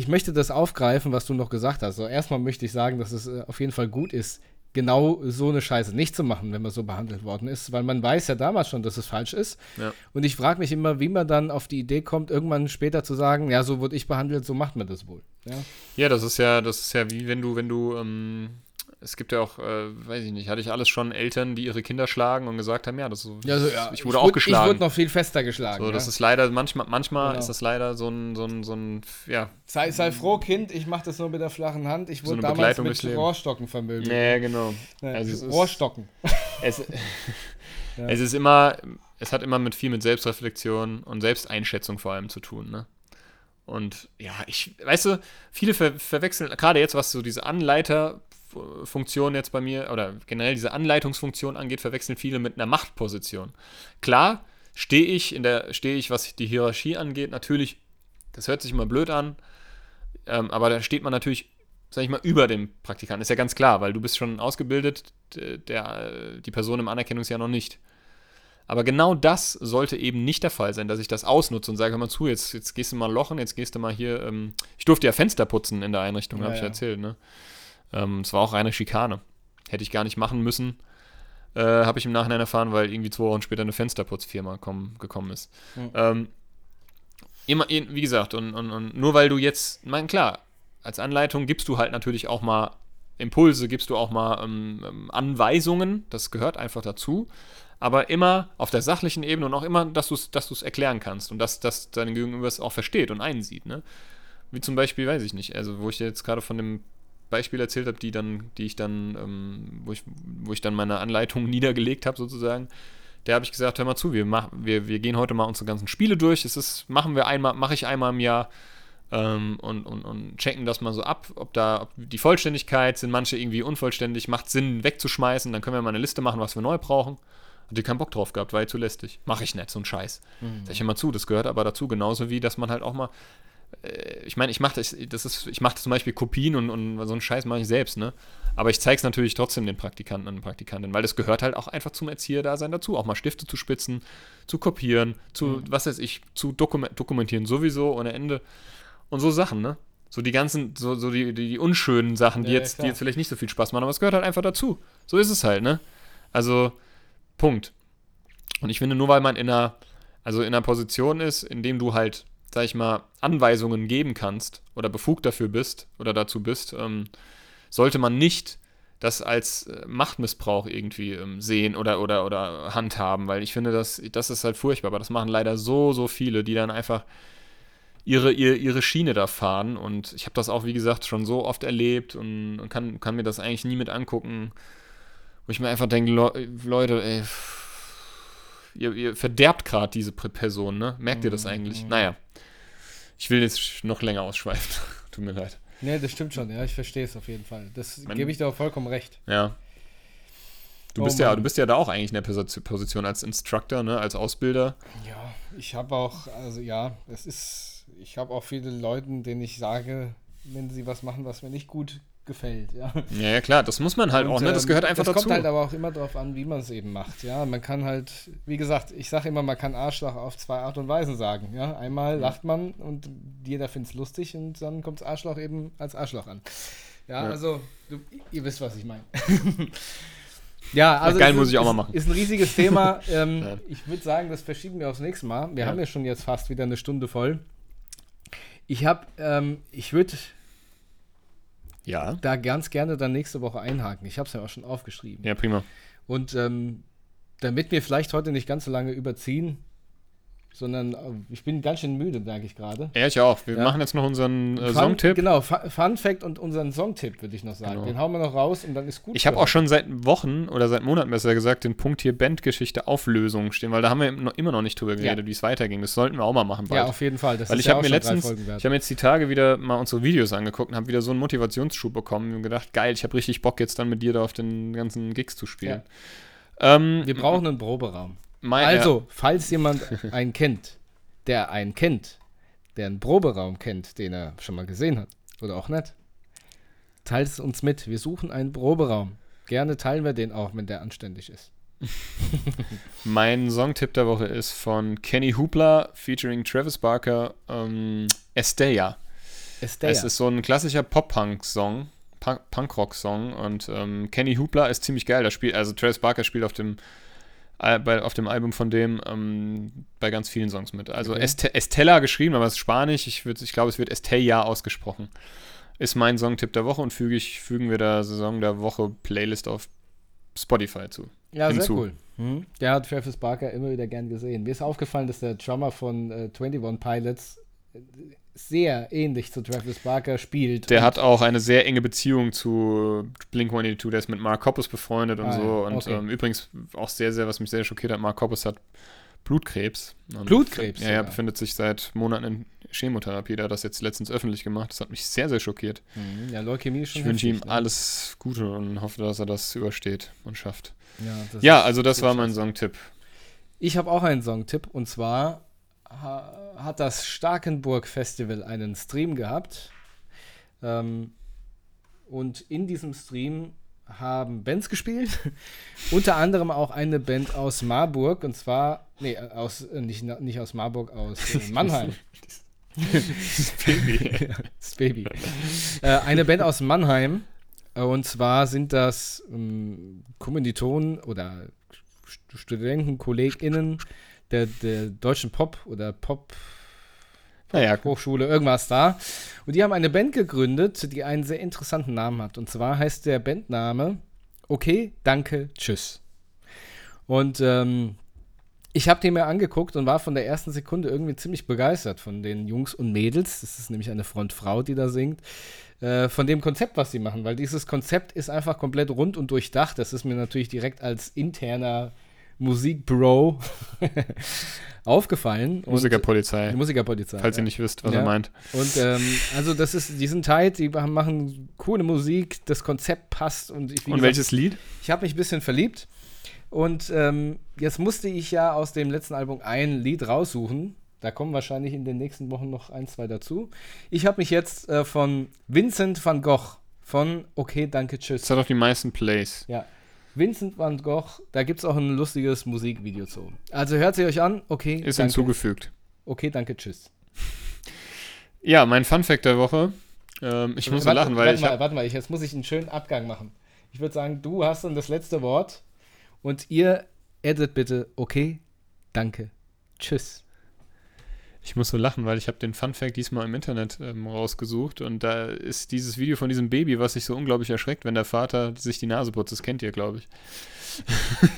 ich möchte das aufgreifen, was du noch gesagt hast. So, erstmal möchte ich sagen, dass es äh, auf jeden Fall gut ist, genau so eine Scheiße nicht zu machen, wenn man so behandelt worden ist, weil man weiß ja damals schon, dass es falsch ist. Ja. Und ich frage mich immer, wie man dann auf die Idee kommt, irgendwann später zu sagen, ja, so wurde ich behandelt, so macht man das wohl. Ja, Ja, das ist ja, das ist ja wie wenn du, wenn du, ähm, es gibt ja auch, äh, weiß ich nicht, hatte ich alles schon Eltern, die ihre Kinder schlagen und gesagt haben, ja, das ist, ja, so, ja ich wurde auch Ich geschlagen. wurde noch viel fester geschlagen. so, das ja. ist leider, manchmal, manchmal Genau. ist das leider so ein, so ein, so ein, ja, sei, sei froh, Kind, ich mache das nur mit der flachen Hand. Ich So wurde eine damals mit. Rohrstocken nee, genau. Ja, Also es ist- Rohrstocken. Es, es ist immer, es hat immer mit viel mit Selbstreflexion und Selbsteinschätzung vor allem zu tun, ne? Und ja, ich, weißt du, viele ver verwechseln, gerade jetzt, was so diese Anleiterfunktion jetzt bei mir oder generell diese Anleitungsfunktion angeht, verwechseln viele mit einer Machtposition. Klar, stehe ich in der, stehe ich, was die Hierarchie angeht, natürlich, das hört sich immer blöd an, ähm, aber da steht man natürlich, sag ich mal, über dem Praktikanten. Ist ja ganz klar, weil du bist schon ausgebildet, der, die Person im Anerkennungsjahr noch nicht. Aber genau das sollte eben nicht der Fall sein, dass ich das ausnutze und sage, hör mal zu, jetzt, jetzt gehst du mal lochen, jetzt gehst du mal hier, ähm, ich durfte ja Fenster putzen in der Einrichtung, Ja, habe ich ja. erzählt, ne? Ähm, es war auch reine Schikane. Hätte ich gar nicht machen müssen, äh, habe ich im Nachhinein erfahren, weil irgendwie zwei Wochen später eine Fensterputzfirma komm, gekommen ist. Mhm. Ähm, immer, wie gesagt, und, und, und nur weil du jetzt, mein klar, als Anleitung gibst du halt natürlich auch mal Impulse, gibst du auch mal ähm, ähm, Anweisungen, das gehört einfach dazu, aber immer auf der sachlichen Ebene und auch immer, dass du es dass du's erklären kannst und dass, dass dein Gegenüber es auch versteht und einsieht, ne? Wie zum Beispiel, weiß ich nicht, also wo ich jetzt gerade von dem Beispiel erzählt habe, die dann, die ich dann, ähm, wo ich, wo ich dann meine Anleitung niedergelegt habe sozusagen, Der habe ich gesagt, hör mal zu, wir, mach, wir, wir gehen heute mal unsere ganzen Spiele durch. Es ist, machen wir einmal, mache ich einmal im Jahr ähm, und, und, und checken das mal so ab, ob da ob die Vollständigkeit, sind manche irgendwie unvollständig, macht Sinn wegzuschmeißen, dann können wir mal eine Liste machen, was wir neu brauchen. Hat die keinen Bock drauf gehabt, war ja zu lästig. Mache ich nicht, so ein Scheiß. Mhm. Sag ich immer zu, das gehört aber dazu, genauso wie, dass man halt auch mal ich meine, ich mache das, das ist, ich mache zum Beispiel Kopien und, und so einen Scheiß mache ich selbst, ne? Aber ich zeige es natürlich trotzdem den Praktikanten und Praktikantinnen, weil das gehört halt auch einfach zum Erzieherdasein dazu, auch mal Stifte zu spitzen, zu kopieren, zu, mhm. was weiß ich, zu dokument dokumentieren sowieso ohne Ende. Und so Sachen, ne? So die ganzen, so, so die, die, die unschönen Sachen, die, ja, jetzt, die jetzt vielleicht nicht so viel Spaß machen, aber es gehört halt einfach dazu. So ist es halt, ne? Also, Punkt. Und ich finde, nur weil man in einer, also in einer Position ist, in dem du halt sag ich mal, Anweisungen geben kannst oder befugt dafür bist oder dazu bist, ähm, sollte man nicht das als äh, Machtmissbrauch irgendwie ähm, sehen oder, oder, oder handhaben, weil ich finde, das, das ist halt furchtbar, aber das machen leider so, so viele, die dann einfach ihre, ihre, ihre Schiene da fahren. Und ich habe das auch, wie gesagt, schon so oft erlebt und, und, kann, kann mir das eigentlich nie mit angucken, wo ich mir einfach denke, Le Leute, ey, ihr, ihr verderbt gerade diese Person, ne? Merkt ihr das mhm, eigentlich? Naja. Ich will jetzt noch länger ausschweifen. Tut mir leid. Nee, das stimmt schon, ja, ich verstehe es auf jeden Fall. Das gebe ich dir auch vollkommen recht. Ja. Du bist, oh, ja, du bist ja da auch eigentlich in der Position als Instructor, ne, als Ausbilder. Ja, ich habe auch, also ja, es ist, ich habe auch viele Leute, denen ich sage, wenn sie was machen, was mir nicht gut gefällt. Ja, ja, ja klar, das muss man halt und, auch, ne? das gehört einfach das dazu. Das kommt halt aber auch immer darauf an, wie man es eben macht. Ja, man kann halt, wie gesagt, ich sage immer, man kann Arschloch auf zwei Art und Weisen sagen. Ja, einmal mhm. lacht man und jeder findet es lustig und dann kommt das Arschloch eben als Arschloch an. Ja, ja. also, du, ihr wisst, was ich meine. Ja, also ja, geil muss ich auch mal machen. Ist ein riesiges Thema. Ähm, ja. Ich würde sagen, das verschieben wir aufs nächste Mal. Wir haben ja schon jetzt fast wieder eine Stunde voll. Ich habe, ähm, ich würde ja. da ganz gerne dann nächste Woche einhaken. Ich habe es ja auch schon aufgeschrieben. Ja, prima. Und ähm, damit wir vielleicht heute nicht ganz so lange überziehen, sondern äh, ich bin ganz schön müde, merke ich gerade. Ja, ich auch. Wir ja. machen jetzt noch unseren äh, Songtipp. Genau, Fun Fact und unseren Songtipp, würde ich noch sagen. Genau. Den hauen wir noch raus und dann ist gut. Ich habe auch schon seit Wochen oder seit Monaten besser gesagt den Punkt hier Bandgeschichte Auflösung stehen, weil da haben wir noch, immer noch nicht drüber geredet, ja. wie es weiterging. Das sollten wir auch mal machen bald. Ja, auf jeden Fall. Das weil ich ja habe mir letztens, ich habe jetzt die Tage wieder mal unsere Videos angeguckt und habe wieder so einen Motivationsschub bekommen und gedacht, geil, ich habe richtig Bock jetzt dann mit dir da auf den ganzen Gigs zu spielen. Ähm, wir brauchen einen Proberaum. Mein, also, falls jemand einen kennt, der einen kennt, der einen Proberaum kennt, den er schon mal gesehen hat oder auch nicht, teilt es uns mit. Wir suchen einen Proberaum. Gerne teilen wir den auch, wenn der anständig ist. mein Songtipp der Woche ist von Kenny Hoopla featuring Travis Barker, ähm, Estella. Estella. Es ist so ein klassischer Pop-Punk-Song, Punk-Rock-Song und ähm, Kenny Hoopla ist ziemlich geil. Da spielt, also Travis Barker spielt auf dem bei, auf dem Album von dem ähm, bei ganz vielen Songs mit. Also okay. Est Estella geschrieben, aber es ist Spanisch. Ich, ich glaube, es wird Estella ausgesprochen. Ist mein Songtipp der Woche und füge ich, fügen wir der Saison der Woche Playlist auf Spotify zu. Ja, hinzu. sehr cool. Mhm. Der hat Travis Barker immer wieder gern gesehen. Mir ist aufgefallen, dass der Drummer von äh, 21 Pilots sehr ähnlich zu Travis Barker spielt. Der hat auch eine sehr enge Beziehung zu Blink 182, der ist mit Mark Hoppus befreundet und ah, so. Und okay. ähm, übrigens auch sehr, sehr, was mich sehr schockiert hat, Mark Hoppus hat Blutkrebs. Blutkrebs? Ja, er befindet sich seit Monaten in Chemotherapie. Der hat das jetzt letztens öffentlich gemacht. Das hat mich sehr, sehr schockiert. Mhm. Ja, Leukämie ist schon Ich wünsche ihm ne? alles Gute und hoffe, dass er das übersteht und schafft. Ja, ja also das war mein Songtipp. Ich habe auch einen Songtipp und zwar hat das Starkenburg Festival einen Stream gehabt. Ähm, und in diesem Stream haben Bands gespielt. Unter anderem auch eine Band aus Marburg. Und zwar, nee, aus, äh, nicht, nicht aus Marburg, aus äh, Mannheim. das Baby. das Baby. Äh, eine Band aus Mannheim. Und zwar sind das ähm, Kommilitonen oder Studenten, KollegInnen der, der deutschen Pop oder Pop naja, Hochschule, irgendwas da. Und die haben eine Band gegründet, die einen sehr interessanten Namen hat. Und zwar heißt der Bandname Okay, danke, tschüss. Und ähm, ich habe den mir angeguckt und war von der ersten Sekunde irgendwie ziemlich begeistert von den Jungs und Mädels. Das ist nämlich eine Frontfrau, die da singt. Äh, von dem Konzept, was sie machen, weil dieses Konzept ist einfach komplett rund und durchdacht. Das ist mir natürlich direkt als interner Musikbro aufgefallen. Musikerpolizei. Musikerpolizei. falls ja. ihr nicht wisst, was Ja. er meint. Und ähm, also das ist, die sind tight, die machen coole Musik, das Konzept passt und ich, Und gesagt, welches Lied? ich habe mich ein bisschen verliebt. Und ähm, jetzt musste ich ja aus dem letzten Album ein Lied raussuchen. Da kommen wahrscheinlich in den nächsten Wochen noch ein, zwei dazu. Ich habe mich jetzt äh, von Vincent van Gogh von Okay, danke, tschüss. Das hat auch die meisten Plays. Ja. Vincent van Gogh, da gibt es auch ein lustiges Musikvideo zu. Also hört sie euch an. Okay, Ist danke. hinzugefügt. Okay, danke, tschüss. Ja, mein Funfact der Woche. Ähm, ich muss Warte- lachen, weil warte ich mal, warte mal, ich, jetzt muss ich einen schönen Abgang machen. Ich würde sagen, du hast dann das letzte Wort und ihr addet bitte okay, danke, tschüss. Ich muss so lachen, weil ich habe den Funfact diesmal im Internet ähm, rausgesucht und da ist dieses Video von diesem Baby, was sich so unglaublich erschreckt, wenn der Vater sich die Nase putzt. Das kennt ihr, glaube ich.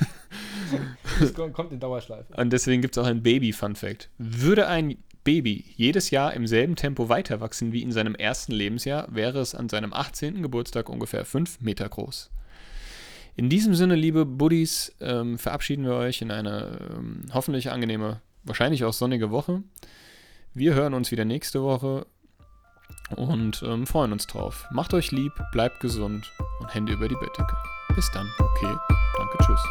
Das kommt in Dauerschleife. Und deswegen gibt es auch ein Baby-Funfact. Würde ein Baby jedes Jahr im selben Tempo weiter wachsen wie in seinem ersten Lebensjahr, wäre es an seinem 18. Geburtstag ungefähr 5 Meter groß. In diesem Sinne, liebe Buddies, ähm, verabschieden wir euch in eine ähm, hoffentlich angenehme, wahrscheinlich auch sonnige Woche. Wir hören uns wieder nächste Woche und ähm, freuen uns drauf. Macht euch lieb, bleibt gesund und Hände über die Bettdecke. Bis dann. Okay, danke, tschüss.